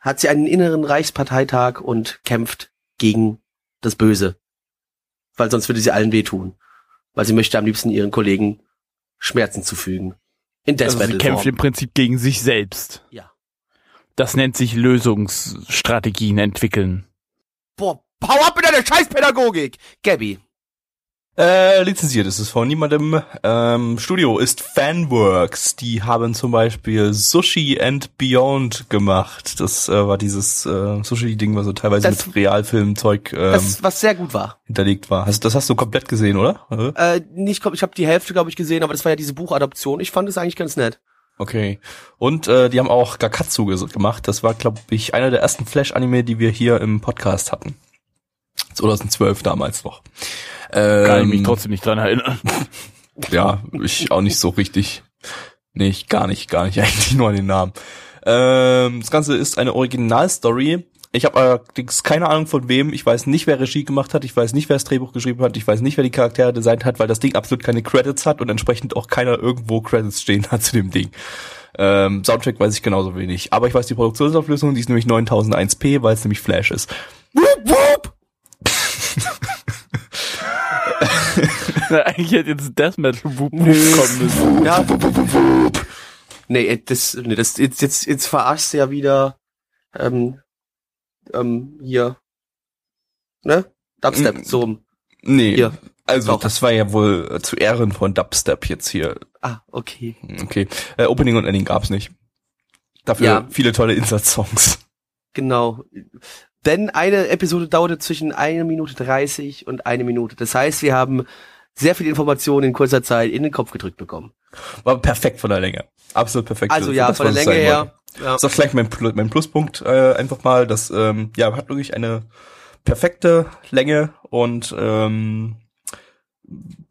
hat sie einen inneren Reichsparteitag und kämpft gegen das Böse. Weil sonst würde sie allen wehtun. Weil sie möchte am liebsten ihren Kollegen Schmerzen zufügen. In Death Also sie Battle kämpft Form. im Prinzip gegen sich selbst. Ja. Das nennt sich Lösungsstrategien entwickeln. Boah, hau ab mit deiner Scheißpädagogik! Gabby. Äh, lizenziert ist es von niemandem. Ähm, Studio ist Fanworks. Die haben zum Beispiel Sushi and Beyond gemacht. Das äh, war dieses äh, Sushi-Ding, was so teilweise Das- mit Realfilmzeug ähm, Das, was sehr gut war. hinterlegt war. Hast, das hast du komplett gesehen, oder? Äh? Äh, nicht, ich habe die Hälfte, glaube ich, gesehen, aber das war ja diese Buchadaption. Ich fand es eigentlich ganz nett. Okay. Und äh, die haben auch Gakatsu gemacht. Das war, glaube ich, einer der ersten Flash-Anime, die wir hier im Podcast hatten. 2012 damals noch. Ähm, Kann ich mich trotzdem nicht dran erinnern. Ja, ich auch nicht so richtig. Nee, ich gar nicht, gar nicht, eigentlich nur an den Namen. Ähm, das Ganze ist eine Originalstory. Ich habe allerdings keine Ahnung von wem. Ich weiß nicht, wer Regie gemacht hat. Ich weiß nicht, wer das Drehbuch geschrieben hat. Ich weiß nicht, wer die Charaktere designt hat, weil das Ding absolut keine Credits hat und entsprechend auch keiner irgendwo Credits stehen hat zu dem Ding. Ähm, Soundtrack weiß ich genauso wenig. Aber ich weiß die Produktionsauflösung, die ist nämlich 9001p, weil es nämlich Flash ist. Eigentlich hätte jetzt Death Metal Whoop kommen müssen. Ja. Nee, äh, das, nee, das, jetzt, jetzt, jetzt verarschst du ja wieder, ähm, ähm, hier, ne? Dubstep, Mm. so. rum. Nee, Hier. also Doch. das war ja wohl äh, zu Ehren von Dubstep jetzt hier. Ah, okay. Okay, äh, Opening und Ending gab's nicht. Dafür Ja. viele tolle Insert-Songs. Genau. Denn eine Episode dauerte zwischen einer Minute 30 und eine Minute. Das heißt, wir haben sehr viel Informationen in kurzer Zeit in den Kopf gedrückt bekommen. War perfekt von der Länge. Absolut perfekt. Also ja, das, von der Länge her. Ja. Das ist auch gleich mein, mein Pluspunkt äh, einfach mal. Das ähm, ja, hat wirklich eine perfekte Länge und ähm,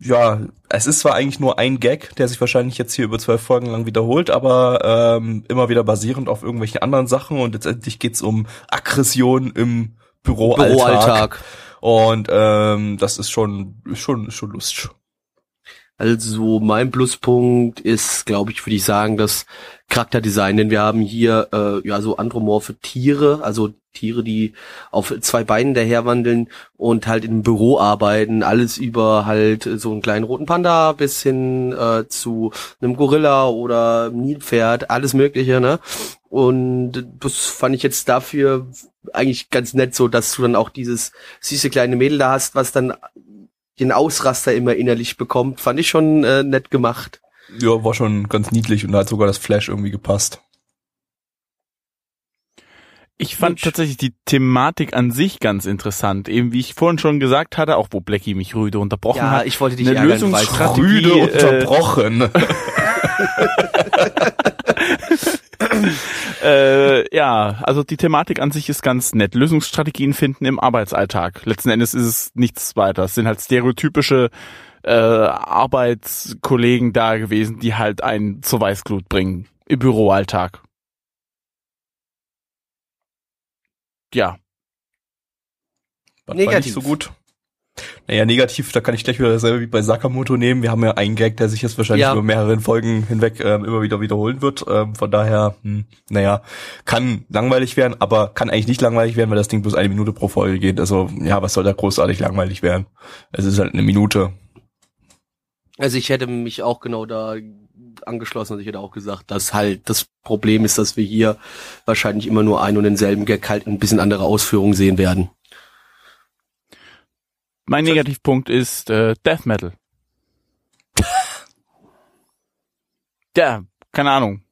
ja, es ist zwar eigentlich nur ein Gag, der sich wahrscheinlich jetzt hier über zwölf Folgen lang wiederholt, aber ähm, immer wieder basierend auf irgendwelchen anderen Sachen und letztendlich geht's um Aggression im Büroalltag. Büroalltag. Und ähm, das ist schon, schon, schon lustig. Also mein Pluspunkt ist, glaube ich, würde ich sagen, das Charakterdesign, denn wir haben hier äh, ja so andromorphe Tiere, also Tiere, die auf zwei Beinen daherwandeln und halt im Büro arbeiten, alles über halt so einen kleinen roten Panda bis hin äh, zu einem Gorilla oder Nilpferd, alles mögliche, ne? Und das fand ich jetzt dafür eigentlich ganz nett, so dass du dann auch dieses süße kleine Mädel da hast, was dann den Ausraster immer innerlich bekommt, fand ich schon äh, nett gemacht. Ja, war schon ganz niedlich und da hat sogar das Flash irgendwie gepasst. Ich fand Mensch. tatsächlich die Thematik an sich ganz interessant. Eben wie ich vorhin schon gesagt hatte, auch wo Blackie mich rüde unterbrochen Ja, hat. ich wollte dich eine ärgern, Lösungsstrategie, Rüde äh, unterbrochen. Äh, ja, also die Thematik an sich ist ganz nett. Lösungsstrategien finden im Arbeitsalltag. Letzten Endes ist es nichts weiter. Es sind halt stereotypische äh, Arbeitskollegen da gewesen, die halt einen zur Weißglut bringen im Büroalltag. Ja, Was Negativ. War nicht so gut. Naja, negativ, da kann ich gleich wieder dasselbe wie bei Sakamoto nehmen. Wir haben ja einen Gag, der sich jetzt wahrscheinlich Ja. über mehrere Folgen hinweg ähm, immer wieder wiederholen wird. Ähm, von daher, hm, naja, kann langweilig werden, aber kann eigentlich nicht langweilig werden, weil das Ding bloß eine Minute pro Folge geht. Also, ja, was soll da großartig langweilig werden? Es ist halt eine Minute. Also ich hätte mich auch genau da angeschlossen und ich hätte auch gesagt, dass halt das Problem ist, dass wir hier wahrscheinlich immer nur einen und denselben Gag halt in ein bisschen andere Ausführungen sehen werden. mein Negativpunkt ist äh, Death Metal. ja, keine Ahnung.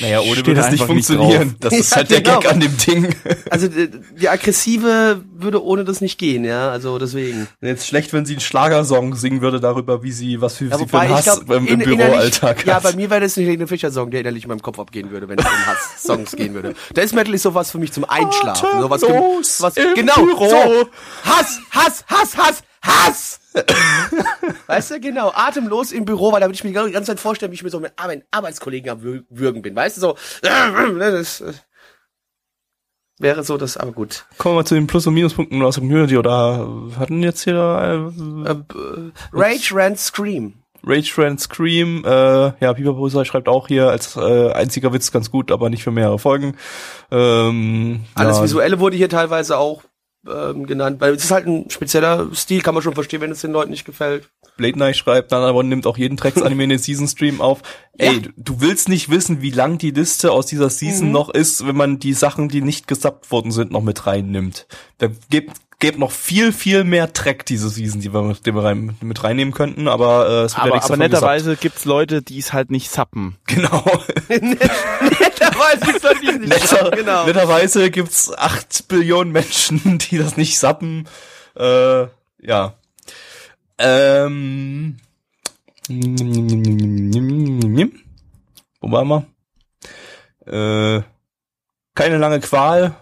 Naja, ohne würde da es nicht funktionieren. drauf. das ist Ja, halt der genau. Gag an dem Ding. Also die, aggressive würde ohne das nicht gehen, ja, also deswegen. Jetzt schlecht, wenn sie einen Schlagersong singen würde darüber, wie sie, was für, Ja, sie für einen Hass ich glaube, im, im Büroalltag Ja, bei mir wäre das nicht ein Fischer-Song, der innerlich in meinem Kopf abgehen würde, wenn es um Hass-Songs gehen würde. Death Metal ist sowas für mich zum Einschlafen. Sowas, was, im genau, Büro. so. Hass, Hass, Hass, Hass, Hass! weißt du, genau, atemlos im Büro, weil damit ich mir die ganze Zeit vorstelle, wie ich mit so mit meinen Arbeitskollegen am Wür- Würgen bin. Weißt du, so, das äh, wäre so das, aber gut. Kommen wir mal zu den Plus- und Minuspunkten aus der Community oder hatten jetzt hier äh, Äh, äh, Rage, Rant, Scream. Rage Friend Scream, äh, ja, Piper Brusa schreibt auch hier als äh, einziger Witz ganz gut, aber nicht für mehrere Folgen. Ähm, Alles ja, Visuelle wurde hier teilweise auch ähm, genannt, weil es ist halt ein spezieller Stil, kann man schon verstehen, wenn es den Leuten nicht gefällt. Blade Knight schreibt, Nana One nimmt auch jeden Drecks-Anime in den Season-Stream auf. Ey, Ja. du- willst nicht wissen, wie lang die Liste aus dieser Season Mhm. noch ist, wenn man die Sachen, die nicht gesubbt worden sind, noch mit reinnimmt. Da gibt, gibt noch viel, viel mehr Track diese Season, die wir, mit, die wir rein, mit reinnehmen könnten, aber äh, es wird ja Aber, nichts aber netterweise gibt's Leute, die es halt nicht sappen. Genau. Netterweise gibt's Leute, die es nicht Netter, schaffen, genau. Netterweise gibt's acht Billionen Menschen, die das nicht sappen. Äh, ja. Ähm. Wo waren wir? Äh, keine lange Qual.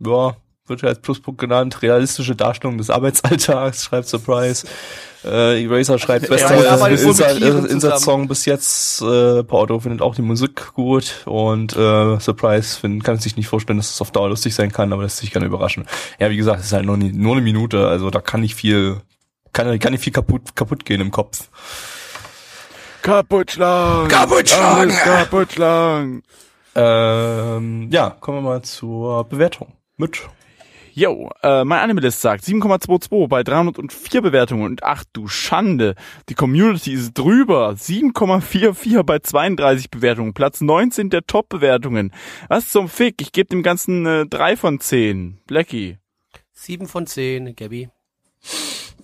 Ja, wird ja als Pluspunkt genannt. Realistische Darstellung des Arbeitsalltags, schreibt Surprise. Äh, Eraser schreibt, bester Tieren Insert-Song bis jetzt. Äh, Porto findet auch die Musik gut und äh, Surprise find, kann sich nicht vorstellen, dass es auf Dauer lustig sein kann, aber lässt sich gerne überraschen. Ja, wie gesagt, es ist halt nur, nie- nur eine Minute, also da kann nicht viel, kann, kann nicht viel kaputt, kaputt gehen im Kopf. Kaputt schlagen! Kaputt schlagen! Kaputt schlagen! Ähm, ja, kommen wir mal zur Bewertung. Mit. Yo, äh, mein Animalist sagt 7,22 bei 304 Bewertungen und ach du Schande, die Community ist drüber. 7,44 bei 32 Bewertungen, Platz 19 der Top-Bewertungen. Was zum Fick, ich gebe dem Ganzen äh, 3 von 10. Blackie. Sieben von zehn, Gabby.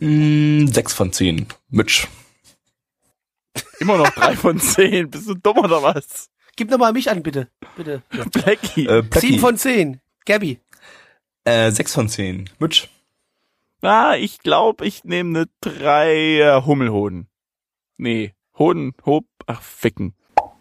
Mm, sechs von zehn. Mitch. Immer noch 3 von 10, bist du dumm oder was? Gib nochmal mich an, bitte. Bitte. Blackie. Äh, Blackie. Sieben von zehn, Gabby. Äh, sechs von zehn. Mitch. Ah, ich glaube, ich nehme eine 3 äh, Hummelhoden. Nee, Hoden, Hob, ach, ficken.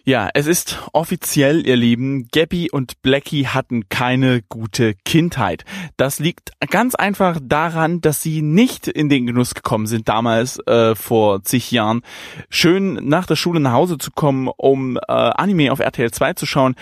Ja, es ist offiziell, ihr Lieben, Gabby und Blackie hatten keine gute Kindheit. Das liegt ganz einfach daran, dass sie nicht in den Genuss gekommen sind, damals äh, vor zig Jahren, schön nach der Schule nach Hause zu kommen, um äh, Anime auf RTL 2 zu schauen.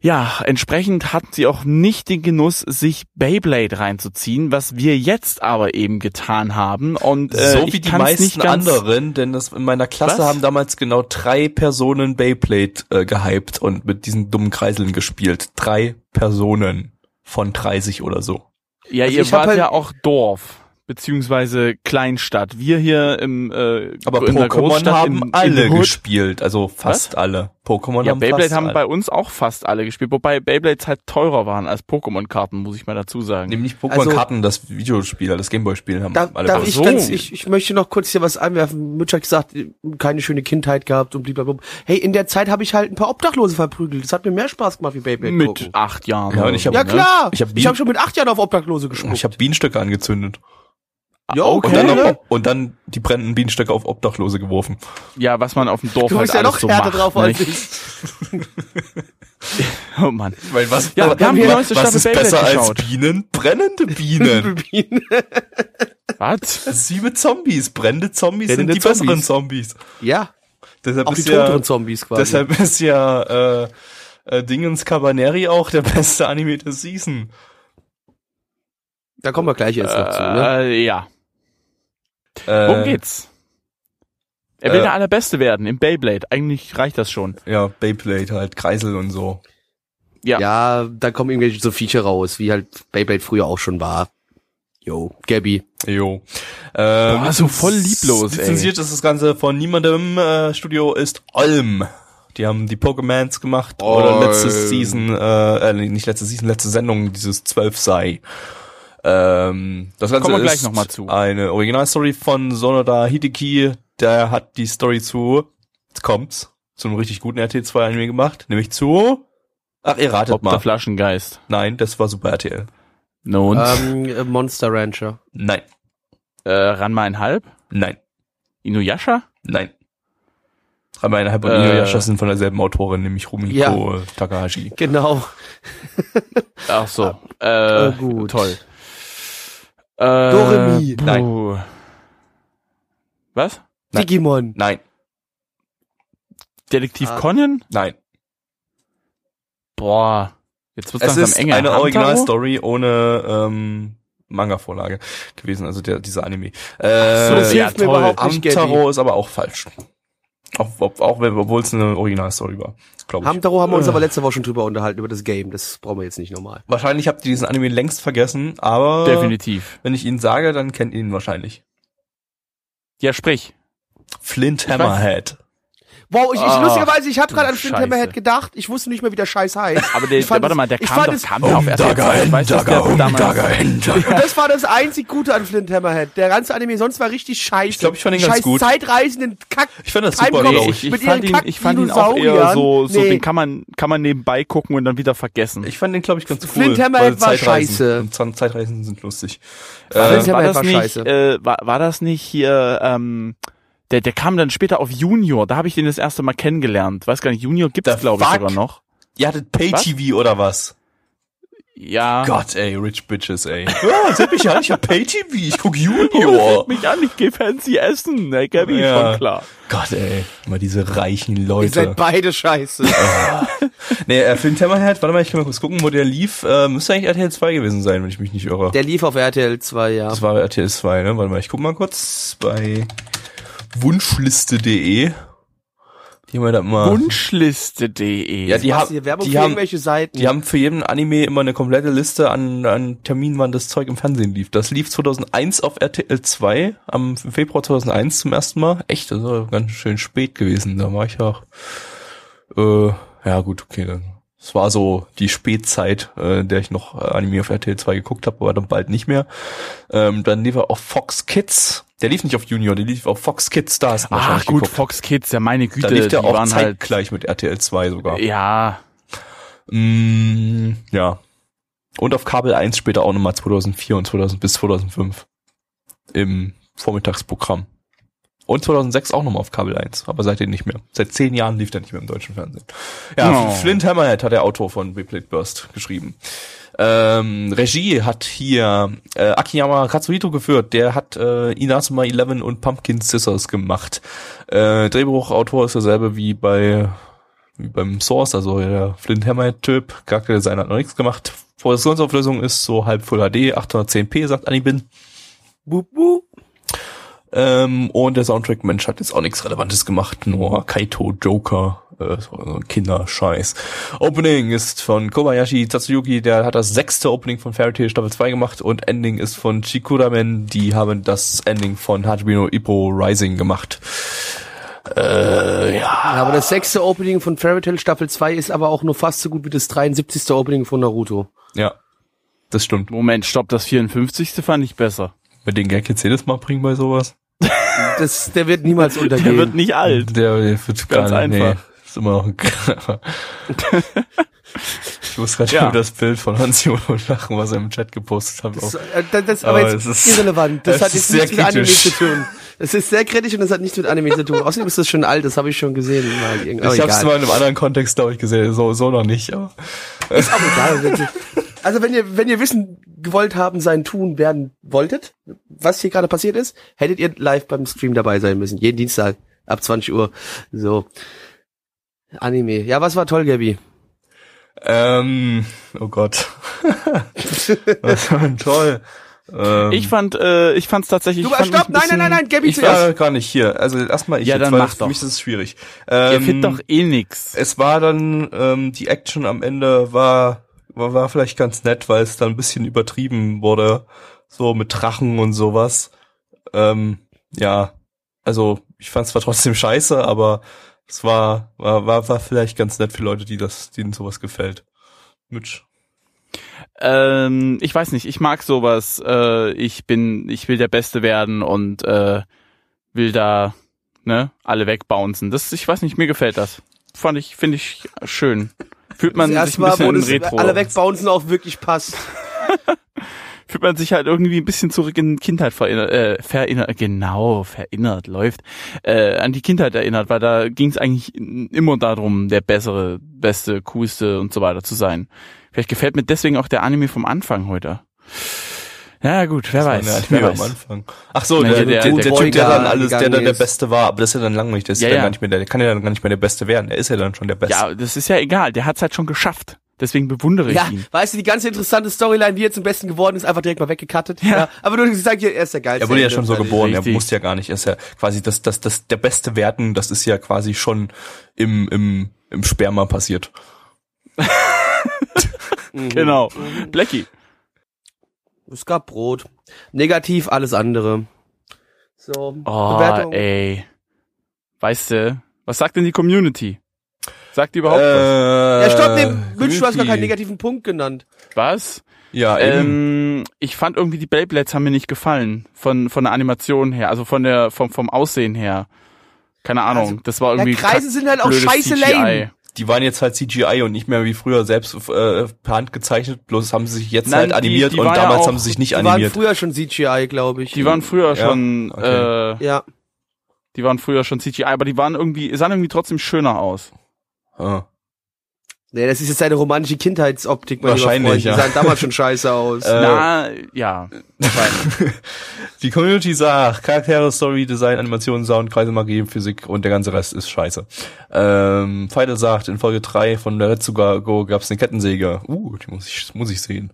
Ja, entsprechend hatten sie auch nicht den Genuss, sich Beyblade reinzuziehen, was wir jetzt aber eben getan haben. Und äh, so wie die meisten anderen, denn das in meiner Klasse Was? haben damals genau drei Personen Beyblade äh, gehypt und mit diesen dummen Kreiseln gespielt. Drei Personen von 30 oder so. Ja, Also ihr wart halt- ja auch Dorf beziehungsweise Kleinstadt. Wir hier im äh, Aber in der Pokémon Großstadt haben in, alle in gespielt, also fast alle. Pokémon Ja, haben Beyblade fast haben alle. bei uns auch fast alle gespielt, wobei Beyblades halt teurer waren als Pokémon-Karten, muss ich mal dazu sagen. Nämlich Also- Pokémon-Karten, das Videospiel, das Gameboy-Spiel haben Da, alle darf ich, so. ganz, ich, ich möchte noch kurz hier was anwerfen. Mitch hat gesagt, keine schöne Kindheit gehabt und blablabla. Hey, in der Zeit habe ich halt ein paar Obdachlose verprügelt. Das hat mir mehr Spaß gemacht wie Beyblade Mit gucken. acht Jahren. Ja, hab- Ja ne? klar, Ich hab ich habe schon mit acht Jahren auf Obdachlose gespuckt. Ich habe Bienenstöcke angezündet. Ja, Und, dann ne? auf, und dann die brennenden Bienenstöcke auf Obdachlose geworfen. Ja, was man auf dem Dorf Du halt ja alles noch so macht. drauf ne? als ich. Oh Mann. Weil was, Ja, wir haben die was, neueste was Staffel ist besser als geschaut. Bienen? Brennende Bienen. Was? Ist wie mit Zombies. Brennende Zombies Brennende sind die besseren Zombies. Zombies. ja, Deshalb auch die ist ja, toteren Zombies quasi. deshalb ist ja äh, äh, Dingens Cabaneri auch der beste Anime der Season. da kommen wir gleich jetzt noch zu. Ne? Äh, ja. Äh, Worum geht's? Er will äh, der Allerbeste werden im Beyblade. Eigentlich reicht das schon. Ja, Beyblade halt, Kreisel und so. Ja. Ja, da kommen irgendwelche so Viecher raus, wie halt Beyblade früher auch schon war. Yo, Gabby. Jo. Äh, Boah, so voll lieblos, ey. Lizenziert ist das Ganze von niemandem. Äh, Studio ist Olm. Die haben die Pokémons gemacht oder letzte Olm. Season, äh, äh, nicht letzte Season, letzte Sendung, dieses 12 sei. Ähm, das Ganze Kommen wir gleich ist noch mal zu. eine Originalstory von Sonoda Hideki. Der hat die Story zu, jetzt kommt's, zu einem richtig guten RT2 Anime gemacht, nämlich zu, ach, ihr ratet Ob der mal. Flaschengeist. Nein, das war Super RTL. Nun, Ähm, äh, Monster Rancher. Nein, äh, Ranma einhalb? nein, Inuyasha? nein. Aber eineinhalb und Äh. Inuyasha sind von derselben Autorin, nämlich Rumiko Takahashi. Genau. Ach so. Äh, äh, gut. Toll. Äh, Doremi. puh. Was? Nein. Digimon. Nein, Detektiv Ah. Conan? nein. Boah. Jetzt wird's Es langsam ist enger. eine? Originalstory ohne ähm, Manga-Vorlage gewesen, also der, dieser Anime. so, Äh, Das ja, hilft mir toll. überhaupt nicht, Gabby. Amtaro ist aber auch falsch. Auch, ob, auch wenn, obwohl es eine Originalstory war, glaube ich. Hamtaro haben wir Äh. uns aber letzte Woche schon drüber unterhalten, über das Game. Das brauchen wir jetzt nicht nochmal. Wahrscheinlich habt ihr diesen Anime längst vergessen, aber Definitiv. wenn ich ihn sage, dann kennt ihr ihn wahrscheinlich. Ja, sprich. Flint Hammerhead. Wow, ich, ich Ah, lustigerweise, ich habe gerade an Flint Scheiße. Hammerhead gedacht. Ich wusste nicht mehr, wie der Scheiß heißt. Aber der, der, warte mal, der ich kam, fand doch, kam auf RTL 2. Ich weiß, dass der damals, Und das war das einzig Gute an Flint Hammerhead. Der ganze Anime sonst war richtig scheiße. Ich glaub, ich fand ihn ganz gut. zeitreisenden Kack. Ich fand das super, glaub ich, ich, Mit fand ihren ihn, ich fand ihn auch eher so, so Nee. den kann man, kann man nebenbei gucken und dann wieder vergessen. Ich fand den, glaube ich, ganz cool. Flint Hammerhead war scheiße. Zeitreisen sind lustig. Flint Äh, Hammerhead war scheiße. äh, war, war das nicht hier, ähm, der, der kam dann später auf Junior, da habe ich den das erste Mal kennengelernt. Weiß gar nicht, Junior gibt's glaube ich sogar noch. ihr hattet Pay-TV oder was? Ja. Gott, ey, Rich Bitches, ey. Ja, seht mich an, ich hab Pay-TV, ich guck Oh, Junior. red mich an, ich geh fancy essen, ne, Gabby, Ja. schon klar. Gott, ey, mal diese reichen Ihr Leute. seid beide scheiße. Nee, äh, Flint Hammerhead, warte mal, ich kann mal kurz gucken, wo der lief. Äh, müsste eigentlich RTL 2 gewesen sein, wenn ich mich nicht irre. Der lief auf RTL 2, ja. Das war RTL 2, ne? Warte mal, ich guck mal kurz bei wunschliste.de. Die haben ja da immer, Wunschliste.de. ja, die haben, Werbung die für haben, irgendwelche Seiten. die haben für jeden Anime immer eine komplette Liste an, an Terminen, wann das Zeug im Fernsehen lief. Das lief 2001 auf RTL 2, am Februar 2001 zum ersten Mal. Echt, das war ganz schön spät gewesen. Da war ich auch, äh, ja gut, okay, dann. Es war so die Spätzeit, äh, in der ich noch äh, Anime auf RTL 2 geguckt habe, aber dann bald nicht mehr. Ähm, dann lief er auf Fox Kids. Der lief nicht auf Junior, der lief auf Fox Kids. Du Ach gut, geguckt. Fox Kids, ja meine Güte, Da lief der die auch halt, zeitgleich mit RTL 2 sogar. ja, Mm, ja. Und auf Kabel 1 später auch nochmal 2004 und 2000 bis 2005 im Vormittagsprogramm. Und 2006 auch nochmal auf Kabel 1, aber seitdem nicht mehr. Seit zehn Jahren lief der nicht mehr im deutschen Fernsehen. Ja, Oh. Flint Hammerhead hat der Autor von Replay Burst geschrieben. Ähm, Regie hat hier äh, Akiyama Katsuhito geführt. Der hat äh, Inazuma 11 und Pumpkin Scissors gemacht. Äh, Drehbuchautor ist derselbe wie bei wie beim Source, also der Flint Hammerhead-Typ. Charakterdesign hat noch nichts gemacht. Produktionsauflösung ist so halb Full HD, 810p, sagt Anibin. Bup, bup. Ähm, und der Soundtrack Mensch hat jetzt auch nichts Relevantes gemacht, nur Kaito Joker, äh, so Kinderscheiß. Opening ist von Kobayashi Tatsuyuki, der hat das sechste Opening von Fairy Tail Staffel 2 gemacht und Ending ist von Chikuramen, die haben das Ending von Hajime Ippo Rising gemacht. Äh, ja. Ja, aber das sechste Opening von Fairy Tail Staffel 2 ist aber auch nur fast so gut wie das 73. Opening von Naruto. Ja. Das stimmt. Moment, stopp, das 54. fand ich besser. Mit den Gag jetzt jedes Mal bringen bei sowas. Das, der wird niemals Der untergehen. wird nicht alt. Der, der wird Ganz gar nicht, einfach. Nee, ist immer noch ein Ich muss gerade Ja. schon über das Bild von Hans Jono lachen, was er im Chat gepostet hat. Das, äh, das, das aber Aber jetzt es ist- irrelevant. Das es hat jetzt nichts mit Anime zu tun. Das ist sehr kritisch und das hat nichts mit Anime zu tun. Außerdem ist das schon alt, das habe ich schon gesehen. Mal aber ich habe es mal in einem anderen Kontext, glaube ich, gesehen. So, so noch nicht. Aber Ist auch egal. Also wenn ihr, wenn ihr wissen gewollt haben, sein tun werden wolltet, was hier gerade passiert ist, hättet ihr live beim Stream dabei sein müssen. Jeden Dienstag ab 20 Uhr. So. Anime. Ja, was war toll, Gabi? ähm, oh Gott, das war toll. Ähm, Ich fand, äh, ich fand's tatsächlich. Du, fand stopp! Nein, nein, nein, nein, Gabi ich zuerst. war gar nicht hier. Also erstmal ich Ja, jetzt, dann weil mach für doch. mich ist es schwierig. Ihr Ähm, findet doch eh nix. es war dann ähm, die Action am Ende war, war war vielleicht ganz nett, weil es dann ein bisschen übertrieben wurde, so mit Drachen und sowas. Ähm, ja, also ich fand es zwar trotzdem scheiße, aber es war war war war vielleicht ganz nett für Leute, die das denen sowas gefällt. Mitch. Ähm, ich weiß nicht, ich mag sowas. Äh, ich bin, ich will der Beste werden und äh, will da ne alle wegbouncen. Das, ich weiß nicht, mir gefällt das. Fand ich, finde ich schön. Fühlt man Das sich ein erste Mal, bisschen wo das Retro. alle wegbouncen auch wirklich passt. fühlt man sich halt irgendwie ein bisschen zurück in Kindheit verinnert, äh, verinnert, genau, verinnert, läuft, äh, an die Kindheit erinnert, weil da ging es eigentlich immer darum, der bessere, beste, coolste und so weiter zu sein. Vielleicht gefällt mir deswegen auch der Anime vom Anfang heute. Ja, gut, wer Das war weiß. ja nicht wer weiß. am Anfang. Ach so, Nee, der, der- der, der der, Typ, der da dann alles, der dann der ist. Beste war, aber das ist ja dann langweilig, das ist Ja, ja, ja. gar nicht mehr, der der kann ja dann gar nicht mehr der Beste werden. Er ist ja dann schon der Beste. Ja, das ist ja egal, der hat's halt schon geschafft. Deswegen bewundere ich Ja, ihn. weißt du, die ganze interessante Storyline, wie er zum Besten geworden ist, einfach direkt mal weggekattet. Ja. Aber du sagst ja, er ist der geilste. Er wurde ja schon so geboren, er Richtig. musste ja gar nicht. Er ist ja quasi das, das, das, der beste Werten, das ist ja quasi schon im, im, im Sperma passiert. Genau. Blackie. Es gab Brot. Negativ alles andere. So, Oh, Bewertung. ey. Weißt du, was sagt denn die Community? Sagt die überhaupt Äh, Ja, stopp, nee, Mitch, du hast gar keinen negativen Punkt genannt. was? Ja, eben. Ähm, ich fand irgendwie die Beyblades haben mir nicht gefallen von von der Animation her, also von der vom vom Aussehen her. Keine Ahnung, Also, das war Ja, irgendwie Kreise sind halt auch scheiße CGI. lame. Die waren jetzt halt CGI und nicht mehr wie früher selbst äh, per Hand gezeichnet, bloß haben sie sich jetzt Nein, halt die- animiert die und war ja damals auch- haben sie sich nicht Die waren animiert. früher schon CGI, glaube ich. Die waren früher Ja, schon okay. äh, ja. die waren früher schon CGI, aber die waren irgendwie sahen irgendwie trotzdem schöner aus. Ah. Nee, das ist jetzt eine romantische Kindheitsoptik, mein Wahrscheinlich, Freund. Die ja. sahen damals schon scheiße aus. Äh, Na, ja. Die Community sagt, Charaktere, Story, Design, Animation, Sound, Kreise, Magie, Physik und der ganze Rest ist scheiße. Ähm, Feidel sagt, in Folge 3 von der Retsuga Go gab es eine Kettensäge. Uh, die muss ich, muss ich sehen.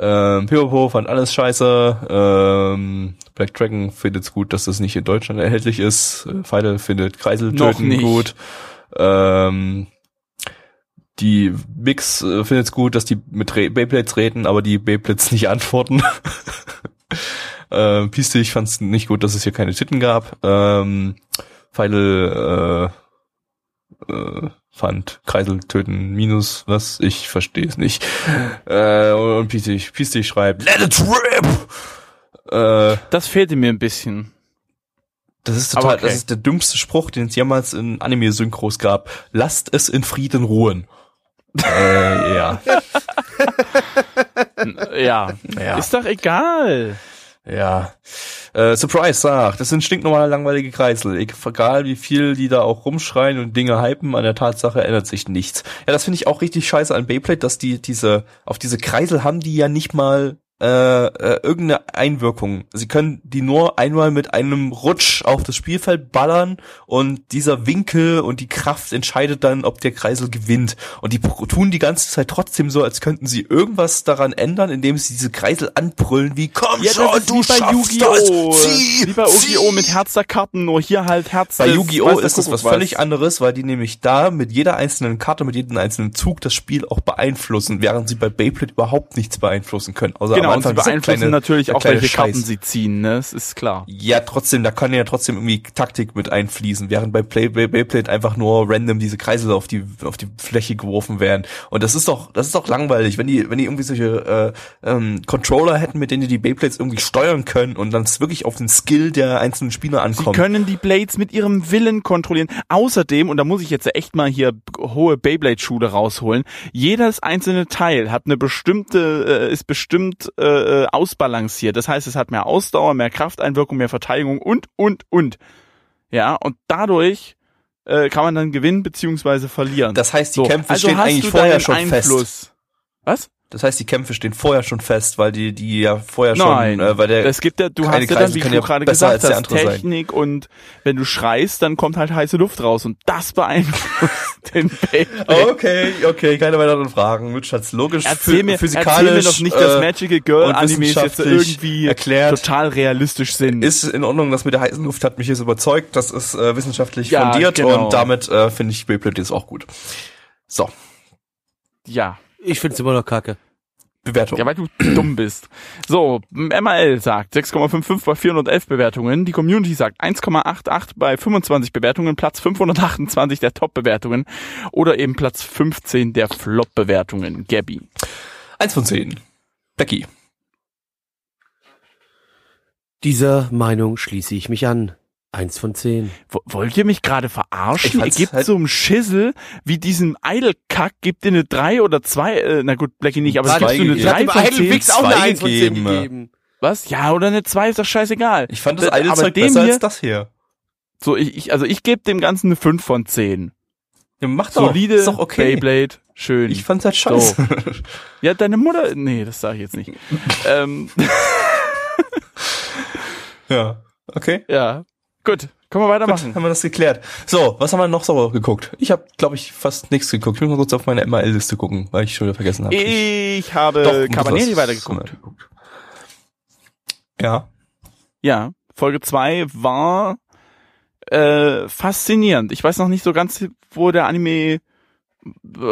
Ähm, Pipopo fand alles scheiße. Ähm, Black Dragon findet es gut, dass das nicht in Deutschland erhältlich ist. Äh, Feidel findet Kreisel töten gut. Ähm, die Mix äh, findet es gut, dass die mit Re Beyblades reden, aber die Beyblades nicht antworten. äh, Piste, ich fand es nicht gut, dass es hier keine Titten gab. Ähm, Feidel äh, äh, fand Kreisel töten minus was, ich verstehe es nicht. Äh, und Piste, Piste schreibt, let it rip! Äh, Das fehlte mir ein bisschen. das ist total, okay. das ist der dümmste Spruch, den es jemals in Anime-Synchros gab. Lasst es in Frieden ruhen. Äh, ja. Ja. Ja. Ist doch egal. Ja. Äh, Surprise sagt, das sind stinknormale langweilige Kreisel. Egal wie viel die da auch rumschreien und Dinge hypen, an der Tatsache ändert sich nichts. Ja, das finde ich auch richtig scheiße an Beyblade, dass die diese, auf diese Kreisel haben die ja nicht mal äh, äh, irgendeine Einwirkung. Sie können die nur einmal mit einem Rutsch auf das Spielfeld ballern und dieser Winkel und die Kraft entscheidet dann, ob der Kreisel gewinnt. Und die tun die ganze Zeit trotzdem so, als könnten sie irgendwas daran ändern, indem sie diese Kreisel anbrüllen wie komm Ja, schon, das du wie bei schaffst Yu-Gi-Oh! das. Zieh, Wie bei Yu-Gi-Oh! mit Herz der Karten, nur hier halt Herz Bei Yu-Gi-Oh! ist es Kuckuck was völlig anderes, weil die nämlich da mit jeder einzelnen Karte, mit jedem einzelnen Zug das Spiel auch beeinflussen, während sie bei Beyblade überhaupt nichts beeinflussen können. Außer Genau, am und sie beeinflussen kleine- natürlich auch, welche Karten Scheiß. sie ziehen, ne? Das ist klar. Ja, trotzdem, da kann ja trotzdem irgendwie Taktik mit einfließen, während bei Play, Play, Beyblade einfach nur random diese Kreisel auf die auf die Fläche geworfen werden. Und das ist doch das ist doch langweilig, wenn die wenn die irgendwie solche äh, ähm, Controller hätten, mit denen die die Beyblades irgendwie steuern können und dann es wirklich auf den Skill der einzelnen Spieler Sie ankommt. können die Blades mit ihrem Willen kontrollieren. Außerdem, und da muss ich jetzt echt mal hier hohe Beyblade-Schule rausholen, jedes einzelne Teil hat eine bestimmte, äh, ist bestimmt äh, äh, ausbalanciert. Das heißt, es hat mehr Ausdauer, mehr Krafteinwirkung, mehr Verteidigung und, und, und. Ja, und dadurch äh, kann man dann gewinnen beziehungsweise verlieren. das heißt, die So, Kämpfe also stehen eigentlich vorher schon Einfluss. fest. Was? Das heißt, die Kämpfe stehen vorher schon fest, weil die die ja vorher Nein, schon äh, weil der es gibt ja, du hast ja dann, wie du ja gerade besser gesagt hast, andere sein. Technik und wenn du schreist, dann kommt halt heiße Luft raus und das beeinflusst den Beyblade. Okay, okay, keine weiteren Fragen. Mitch hat's logisch Erzähl mir, physikalisch erzähl mir doch nicht, dass äh, Magical Girl und Animes jetzt irgendwie erklärt. total realistisch sind. ist in Ordnung, das mit der heißen Luft hat mich jetzt überzeugt. Das ist äh, wissenschaftlich Ja, fundiert genau. und damit äh, finde ich Beyblade jetzt auch gut. So, ja. Ich find's immer noch kacke. Bewertung. Ja, weil du dumm bist. So, MRL sagt 6,55 bei 411 Bewertungen. Die Community sagt 1,88 bei 25 Bewertungen, Platz 528 der Top-Bewertungen oder eben Platz 15 der Flop-Bewertungen. Gabby. Eins von zehn. Becky. Dieser Meinung schließe ich mich an. Eins von zehn. Wo- Wollt ihr mich gerade verarschen? Ihr gebt halt- so einem Schissel wie diesem Eidelkack, gibt ihr eine 3 oder 2, äh, na gut, Blackie nicht, aber es Zwei gibt so eine gegeben. 3 dem von Idle 10. Wix auch eine zwei Eins von zehn gegeben. Was? Ja, oder eine 2 ist doch scheißegal. Ich fand das eine aber Zeug dem besser hier- als das hier. So, ich, ich also ich gebe dem Ganzen eine 5 von 10. Ja, macht doch. Solide Ist doch okay. Beyblade, schön. Ich fand's halt scheiße. ja, deine Mutter, nee, das sage ich jetzt nicht. ähm, ja. Okay. ja, gut, können wir weitermachen. Haben wir das geklärt. So, was haben wir noch so geguckt? Ich habe, glaube ich, fast nichts geguckt. Ich muss mal kurz auf meine MRL-Liste gucken, weil ich schon wieder vergessen habe. Ich habe Doch, Cabaneri weitergeguckt. Ja. Ja, Folge 2 war äh, faszinierend. Ich weiß noch nicht so ganz, wo der Anime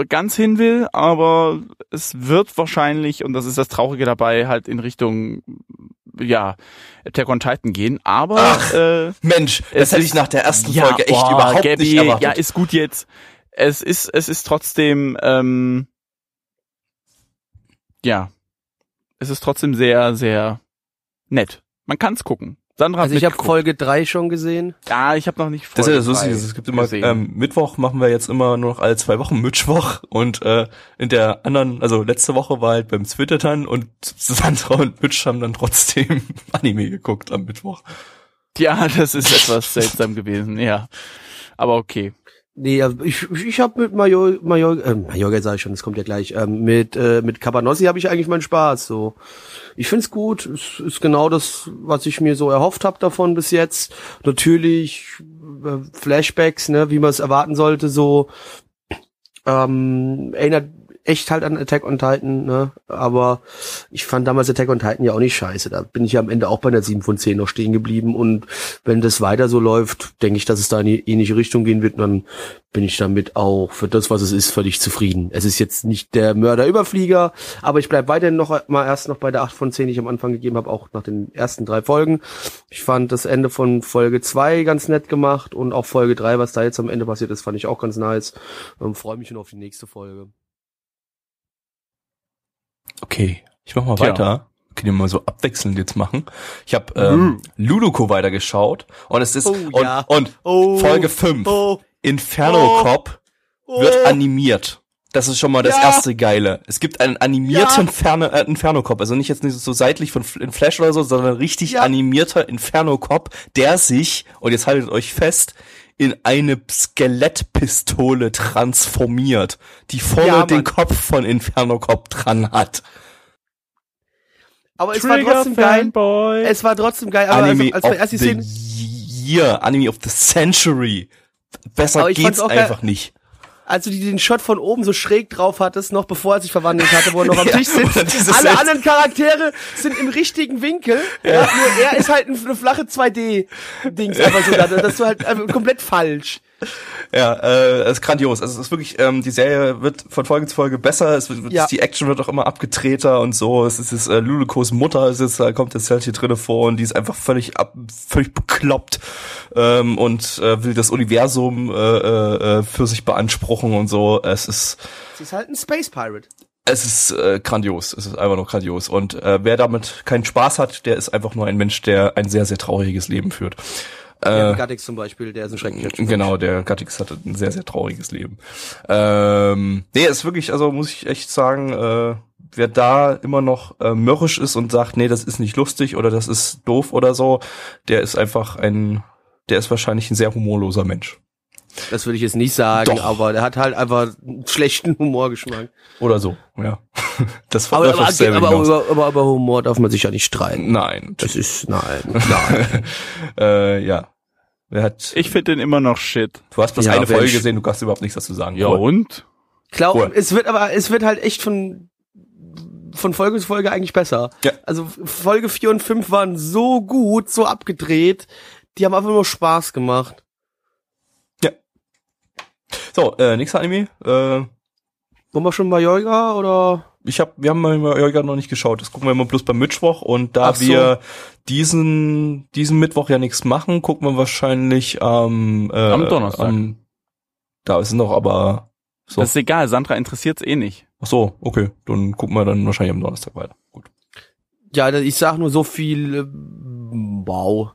ganz hin will, aber es wird wahrscheinlich, und das ist das Traurige dabei, halt in Richtung ja, Attack on Titan gehen. Aber Ach, äh, Mensch, das hätte ich nach der ersten ja, Folge echt boah, überhaupt Gabi, nicht erwartet. Ja, ist gut jetzt. Es ist, es ist trotzdem, ähm, ja, es ist trotzdem sehr, sehr nett. Man kann's gucken. Sandra Also ich habe. Folge drei schon gesehen. Ja, ich habe noch nicht Das ist ja Folge das Lustige, es gibt immer, gesehen. ähm, Mittwoch machen wir jetzt immer nur noch alle zwei Wochen Mittwoch und äh, in der anderen, also letzte Woche war halt beim Twitter und Sandra und Mitch haben dann trotzdem Anime geguckt am Mittwoch. Ja, das ist etwas seltsam gewesen, ja. Aber okay. Nee, also ich, ich habe mit Major, Major, äh, Majorga sage ich schon, das kommt ja gleich. Ähm, mit äh, mit Cabanossi habe ich eigentlich meinen Spaß. So, ich find's gut. Es ist genau das, was ich mir so erhofft habe davon bis jetzt. Natürlich äh, Flashbacks, ne, wie man es erwarten sollte. So ähm, erinnert echt halt an Attack on Titan, ne? Aber ich fand damals Attack on Titan ja auch nicht scheiße. Da bin ich ja am Ende auch bei einer 7 von 10 noch stehen geblieben. Und wenn das weiter so läuft, denke ich, dass es da in die ähnliche Richtung gehen wird. Dann bin ich damit auch für das, was es ist, völlig zufrieden. Es ist jetzt nicht der Mörderüberflieger, aber ich bleib weiterhin noch mal erst noch bei der 8 von 10, die ich am Anfang gegeben habe, auch nach den ersten drei Folgen. Ich fand das Ende von Folge 2 ganz nett gemacht und auch Folge 3, was da jetzt am Ende passiert ist, fand ich auch ganz nice. Ähm, Freue mich schon auf die nächste Folge. Okay, ich mach mal Tja. weiter. Können wir mal so abwechselnd jetzt machen. Ich habe ähm, Luluko weitergeschaut und es ist Oh, und, ja. und Oh. Folge 5 Oh. Inferno Oh. Cop Oh. wird animiert. Das ist schon mal das Ja. erste Geile. Es gibt einen animierten Ja. Inferno, äh, Inferno Cop, also nicht jetzt nicht so seitlich von F- in Flash oder so, sondern richtig Ja. animierter Inferno Cop, der sich und jetzt haltet euch fest in eine Skelettpistole transformiert, die vorne Ja, den. Kopf von Inferno Cop dran hat. Aber es war trotzdem geil. Fanboy. Es war trotzdem geil. Aber Anime also, als wir of erst die the Szene, Year, Anime of the Century. Besser geht's auch geil. einfach nicht. Als du die den Shot von oben so schräg drauf hattest, noch bevor er sich verwandelt hatte, wo er noch am Ja, Tisch sitzt. dieses Alle anderen Charaktere sind im richtigen Winkel. Ja. Nur er ist halt ein- eine flache 2D-Dings einfach so da. Das ist halt einfach komplett falsch. Ja, äh, es ist grandios. Also es ist wirklich, ähm, die Serie wird von Folge zu Folge besser. Es wird, Ja. Die Action wird auch immer abgedrehter und so. Es ist jetzt, äh, Lulukos Mutter ist jetzt, äh, kommt jetzt halt hier drinne vor und die ist einfach völlig ab, völlig bekloppt ähm, und äh, will das Universum äh, äh, äh, für sich beanspruchen und so. Es ist Sie ist halt ein Space Pirate. es ist äh, grandios. Es ist einfach nur grandios. Und äh, wer damit keinen Spaß hat, der ist einfach nur ein Mensch, der ein sehr, sehr trauriges Leben führt. Ja, Äh, Gattix zum Beispiel, der ist ein schrecklicher Typ. Genau, der Gattix hatte ein sehr, sehr trauriges Leben. Ähm, nee, ist wirklich, also muss ich echt sagen, äh, wer da immer noch äh, mürrisch ist und sagt, nee, das ist nicht lustig oder das ist doof oder so, der ist einfach ein, der ist wahrscheinlich ein sehr humorloser Mensch. Das würde ich jetzt nicht sagen, Doch. aber der hat halt einfach einen schlechten Humorgeschmack. Oder so, ja. Das Aber, aber, aber, aber, aber über Humor darf man sich ja nicht streiten. Nein. Das ist, nein, nein. äh, ja. Hat, Ich finde den immer noch shit. du hast bloß Ja, eine Folge gesehen, du kannst überhaupt nichts dazu sagen. Ja Cool. und? Glaub, Cool. es wird aber, es wird halt echt von, von Folge zu Folge eigentlich besser. Ja. Also Folge 4 und 5 waren so gut, so abgedreht, die haben einfach nur Spaß gemacht. So, äh, nächster Anime. Äh, Wollen wir schon bei Yoga oder? Ich hab, wir haben mal Jörger noch nicht geschaut. Das gucken wir immer bloß beim Mittwoch und da so. wir diesen diesen Mittwoch ja nichts machen, gucken wir wahrscheinlich am äh, Am Donnerstag. Am, da ist noch aber so. Das ist egal, Sandra interessiert's eh nicht. Ach so, okay, dann gucken wir dann wahrscheinlich am Donnerstag weiter. Gut. Ja, ich sag nur so viel, äh, wow.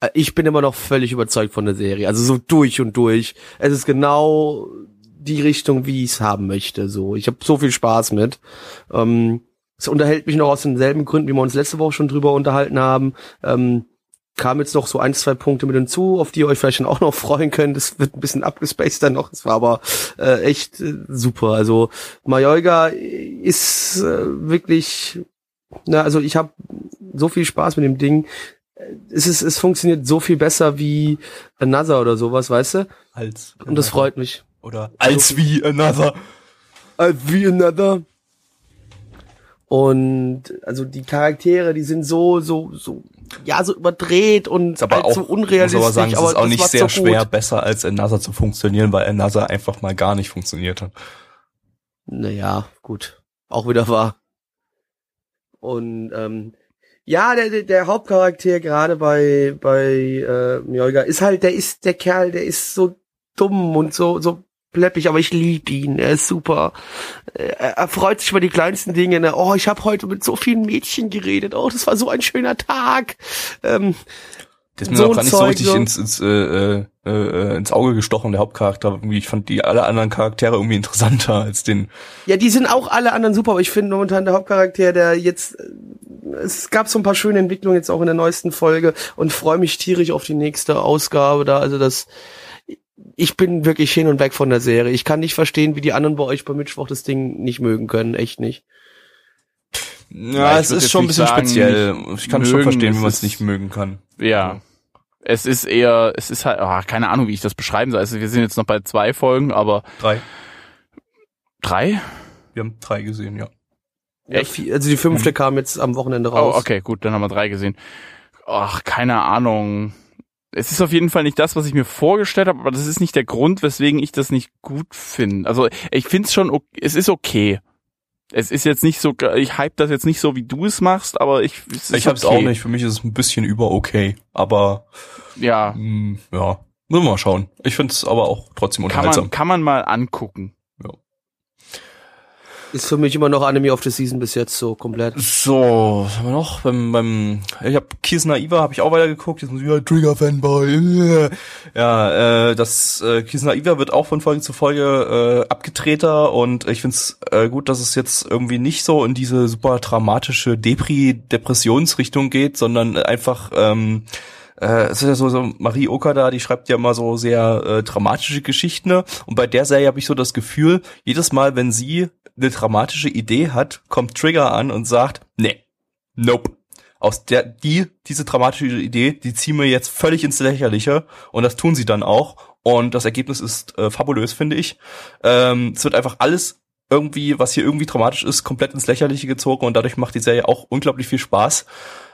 Äh, Ich bin immer noch völlig überzeugt von der Serie. Also so durch und durch. Es ist genau die Richtung, wie ich es haben möchte. So, ich habe so viel Spaß mit. Ähm, es unterhält mich noch aus denselben Gründen, wie wir uns letzte Woche schon drüber unterhalten haben. Ähm, kam jetzt noch so ein, zwei Punkte mit hinzu, auf die ihr euch vielleicht dann auch noch freuen könnt. Es wird ein bisschen abgespaced dann noch. Es war aber äh, echt äh, super. Also Majoiga ist äh, wirklich, na, also ich habe so viel Spaß mit dem Ding. Es ist, es funktioniert so viel besser wie Another oder sowas, weißt du? Als Und das freut mich. Oder als wie another. Äh, wie Another. Und also die Charaktere, die sind so, so, so, ja, so überdreht und Ist aber halt auch, so muss unrealistisch. aber sagen, es ist auch nicht sehr so gut. schwer, besser als Another zu funktionieren, weil Another einfach mal gar nicht funktioniert hat. Naja, gut. Auch wieder wahr. Und ähm, ja, der, der, der Hauptcharakter gerade bei bei äh, Mjolga ist halt, der ist der Kerl, der ist so dumm und so so pleppig, aber ich liebe ihn. Er ist super. Er, freut sich über die kleinsten Dinge. Ne? Oh, ich habe heute mit so vielen Mädchen geredet. Oh, das war so ein schöner Tag. Ähm, Das ist mir So auch ein gar nicht so Zeug, richtig so. ins, ins, äh, äh, äh, ins Auge gestochen, der Hauptcharakter. Ich fand die alle anderen Charaktere irgendwie interessanter als den. Ja, die sind auch alle anderen super, aber ich finde momentan der Hauptcharakter, der jetzt, es gab so ein paar schöne Entwicklungen jetzt auch in der neuesten Folge und freue mich tierisch auf die nächste Ausgabe da. Also das, ich bin wirklich hin und weg von der Serie. Ich kann nicht verstehen, wie die anderen bei euch beim Mittwoch das Ding nicht mögen können, echt nicht. Ja, ich es ist schon ein bisschen sagen, speziell. Ich kann schon mögen, verstehen, es wie man es nicht mögen kann. Ja. Es ist eher, es ist halt, ah, keine Ahnung, wie ich das beschreiben soll. Also wir sind jetzt noch bei zwei Folgen, aber Drei. drei? Wir haben drei gesehen, ja. Ja, Echt? vier- also die fünfte kam jetzt am Wochenende Oh, raus. okay, gut, dann haben wir drei gesehen. Ach, keine Ahnung. Es ist auf jeden Fall nicht das, was ich mir vorgestellt habe, aber das ist nicht der Grund, weswegen ich das nicht gut finde. Also ich finde es schon, ok- es ist okay. Es ist jetzt nicht so, ich hype das jetzt nicht so, wie du es machst, aber ich, es ist Ich hab's okay. auch nicht. Für mich ist es ein bisschen über okay. Aber Ja, mh, ja, müssen wir mal schauen. Ich find's aber auch trotzdem kann unterhaltsam. man, kann man mal angucken. Ist für mich immer noch Anime of the Season bis jetzt so komplett. So, was haben wir noch? Beim, beim ich habe Kies Naiva habe ich auch weitergeguckt. Jetzt muss ich ja Trigger Fanboy. Ja, äh, das äh, Kies Naiva wird auch von Folge zu Folge äh, abgedrehter und ich find's äh, gut, dass es jetzt irgendwie nicht so in diese super dramatische Depri-Depressionsrichtung geht, sondern einfach ähm, äh, es ist ja so, so Marie Okada, die schreibt ja immer so sehr äh, dramatische Geschichten ne? und bei der Serie habe ich so das Gefühl, jedes Mal, wenn sie eine dramatische Idee hat, kommt Trigger an und sagt, nee, nope. Aus der, die, diese dramatische Idee, die ziehen wir jetzt völlig ins Lächerliche und das tun sie dann auch und das Ergebnis ist äh, fabulös, finde ich. Ähm, es wird einfach alles irgendwie, was hier irgendwie dramatisch ist, komplett ins Lächerliche gezogen und dadurch macht die Serie auch unglaublich viel Spaß.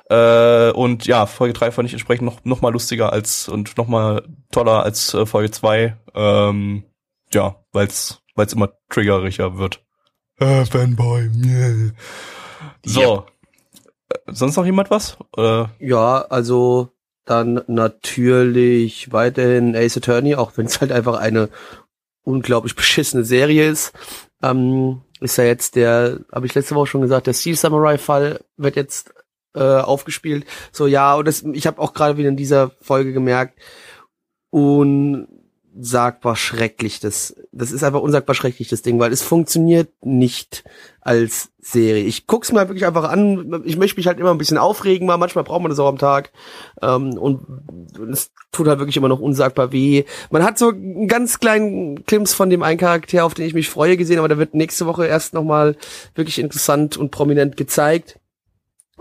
Äh, und ja, Folge 3 fand ich entsprechend noch, noch mal lustiger als und noch mal toller als äh, Folge 2. Ähm, ja, weil's, weil's immer triggeriger wird. Äh, Fanboy, yeah. So. Äh, Sonst noch jemand was? Äh, Ja, also dann natürlich weiterhin Ace Attorney, auch wenn es halt einfach eine unglaublich beschissene Serie ist. Ähm, ist ja jetzt der, habe ich letzte Woche schon gesagt, der Steel Samurai Fall wird jetzt äh, aufgespielt. So ja, und das, ich habe auch gerade wieder in dieser Folge gemerkt, unsagbar schrecklich das, das ist einfach unsagbar schrecklich das Ding, weil es funktioniert nicht als Serie. Ich guck's mir halt wirklich einfach an. Ich möchte mich halt immer ein bisschen aufregen, mal manchmal braucht man das auch am Tag. Ähm, und es tut halt wirklich immer noch unsagbar weh. Man hat so einen ganz kleinen Klimps von dem einen Charakter, auf den ich mich freue, gesehen, aber der wird nächste Woche erst nochmal wirklich interessant und prominent gezeigt.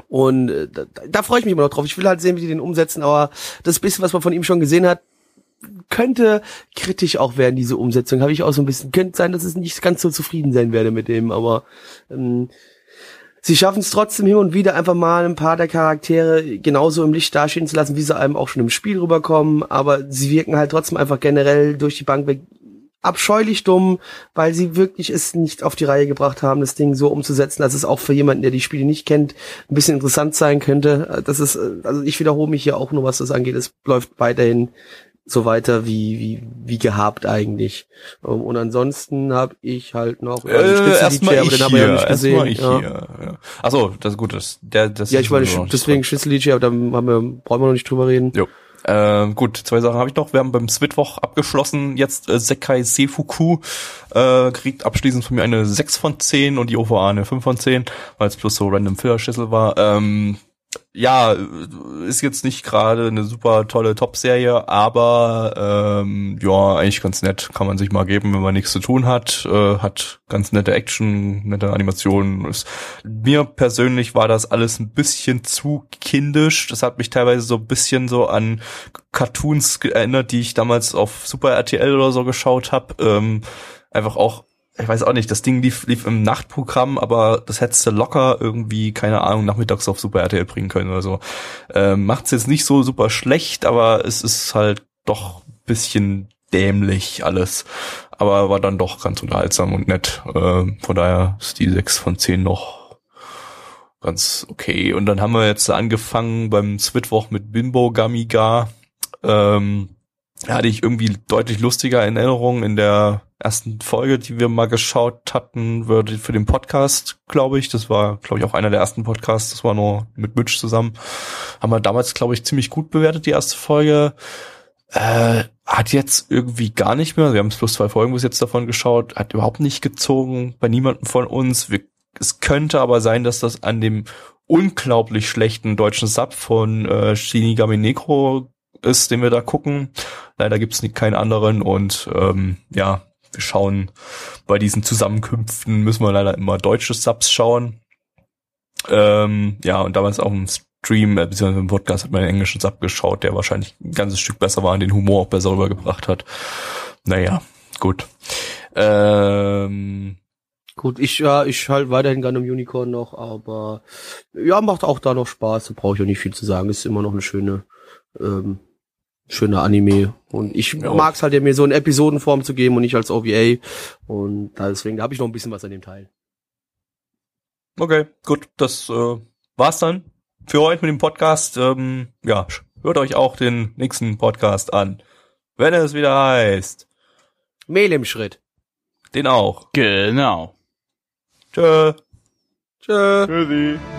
Und äh, da, da freue ich mich immer noch drauf. Ich will halt sehen, wie die den umsetzen, aber das bisschen, was man von ihm schon gesehen hat, könnte kritisch auch werden, diese Umsetzung. Habe ich auch so ein bisschen, könnte sein, dass es nicht ganz so zufrieden sein werde mit dem, aber ähm, sie schaffen es trotzdem hin und wieder einfach mal ein paar der Charaktere genauso im Licht dastehen zu lassen, wie sie einem auch schon im Spiel rüberkommen, aber sie wirken halt trotzdem einfach generell durch die Bank weg abscheulich dumm, weil sie wirklich es nicht auf die Reihe gebracht haben, das Ding so umzusetzen, dass es auch für jemanden, der die Spiele nicht kennt, ein bisschen interessant sein könnte. Das ist, äh, also ich wiederhole mich hier auch nur, was das angeht. Es läuft weiterhin so weiter wie wie wie gehabt eigentlich. Ähm, Und ansonsten habe ich halt noch äh, erstmal aber ich den haben wir ja hier, nicht gesehen. erstmal ich ja. hier. Ja. Achso, das ist gut, das, der, das ja, ich meine, deswegen dran. Schnitzel aber da haben wir, brauchen wir noch nicht drüber reden. Jo. Ähm, gut, zwei Sachen habe ich noch. Wir haben beim Switwoch abgeschlossen. Jetzt äh, Sekai Seifuku äh, kriegt abschließend von mir eine 6 von 10 und die OVA eine 5 von 10, weil es plus so random Filler-Schüssel war. Ähm, ja, ist jetzt nicht gerade eine super tolle Top-Serie, aber ähm, ja, eigentlich ganz nett. Kann man sich mal geben, wenn man nichts zu tun hat. Äh, hat ganz nette Action, nette Animationen. Ist, mir persönlich war das alles ein bisschen zu kindisch. Das hat mich teilweise so ein bisschen so an Cartoons erinnert, die ich damals auf Super RTL oder so geschaut habe. Ähm, einfach auch ich weiß auch nicht, das Ding lief, lief im Nachtprogramm, aber das hättest du locker irgendwie, keine Ahnung, nachmittags auf Super RTL bringen können oder so. Ähm, macht's jetzt nicht so super schlecht, aber es ist halt doch bisschen dämlich alles. Aber war dann doch ganz unterhaltsam und nett. Ähm, von daher ist die 6 von 10 noch ganz okay. Und dann haben wir jetzt angefangen beim Switwoch mit Bimbo Gamiga. Ähm, hatte ich irgendwie deutlich lustiger in Erinnerung in der ersten Folge, die wir mal geschaut hatten, würde für den Podcast, glaube ich. Das war, glaube ich, auch einer der ersten Podcasts. Das war nur mit Mitch zusammen. Haben wir damals, glaube ich, ziemlich gut bewertet, die erste Folge. Äh, hat jetzt irgendwie gar nicht mehr. Wir haben es plus zwei Folgen bis jetzt davon geschaut. Hat überhaupt nicht gezogen bei niemandem von uns. Wir, es könnte aber sein, dass das an dem unglaublich schlechten deutschen Sub von äh, Shinigami Neko ist, den wir da gucken. Leider gibt's nicht keinen anderen und ähm, ja, wir schauen bei diesen Zusammenkünften müssen wir leider immer deutsche Subs schauen. Ähm, ja, und damals auch im Stream, äh, beziehungsweise im Podcast hat man einen englischen Sub geschaut, der wahrscheinlich ein ganzes Stück besser war und den Humor auch besser rübergebracht hat. Naja, gut. Ähm, Gut, ich ja, ich halt weiterhin gerne im Unicorn noch, aber ja, macht auch da noch Spaß. Da brauche ich auch nicht viel zu sagen. Ist immer noch eine schöne, ähm, schöne Anime. Und ich Ja. mag's halt, mir so in Episodenform zu geben und nicht als OVA. Und deswegen, da habe ich noch ein bisschen was an dem Teil. Okay, gut, das äh, war's dann für heute mit dem Podcast. Ähm, ja, hört euch auch den nächsten Podcast an, wenn es wieder heißt. Mehl im Schritt. Den auch. Genau. Tschö. Tschö. Tschüssi.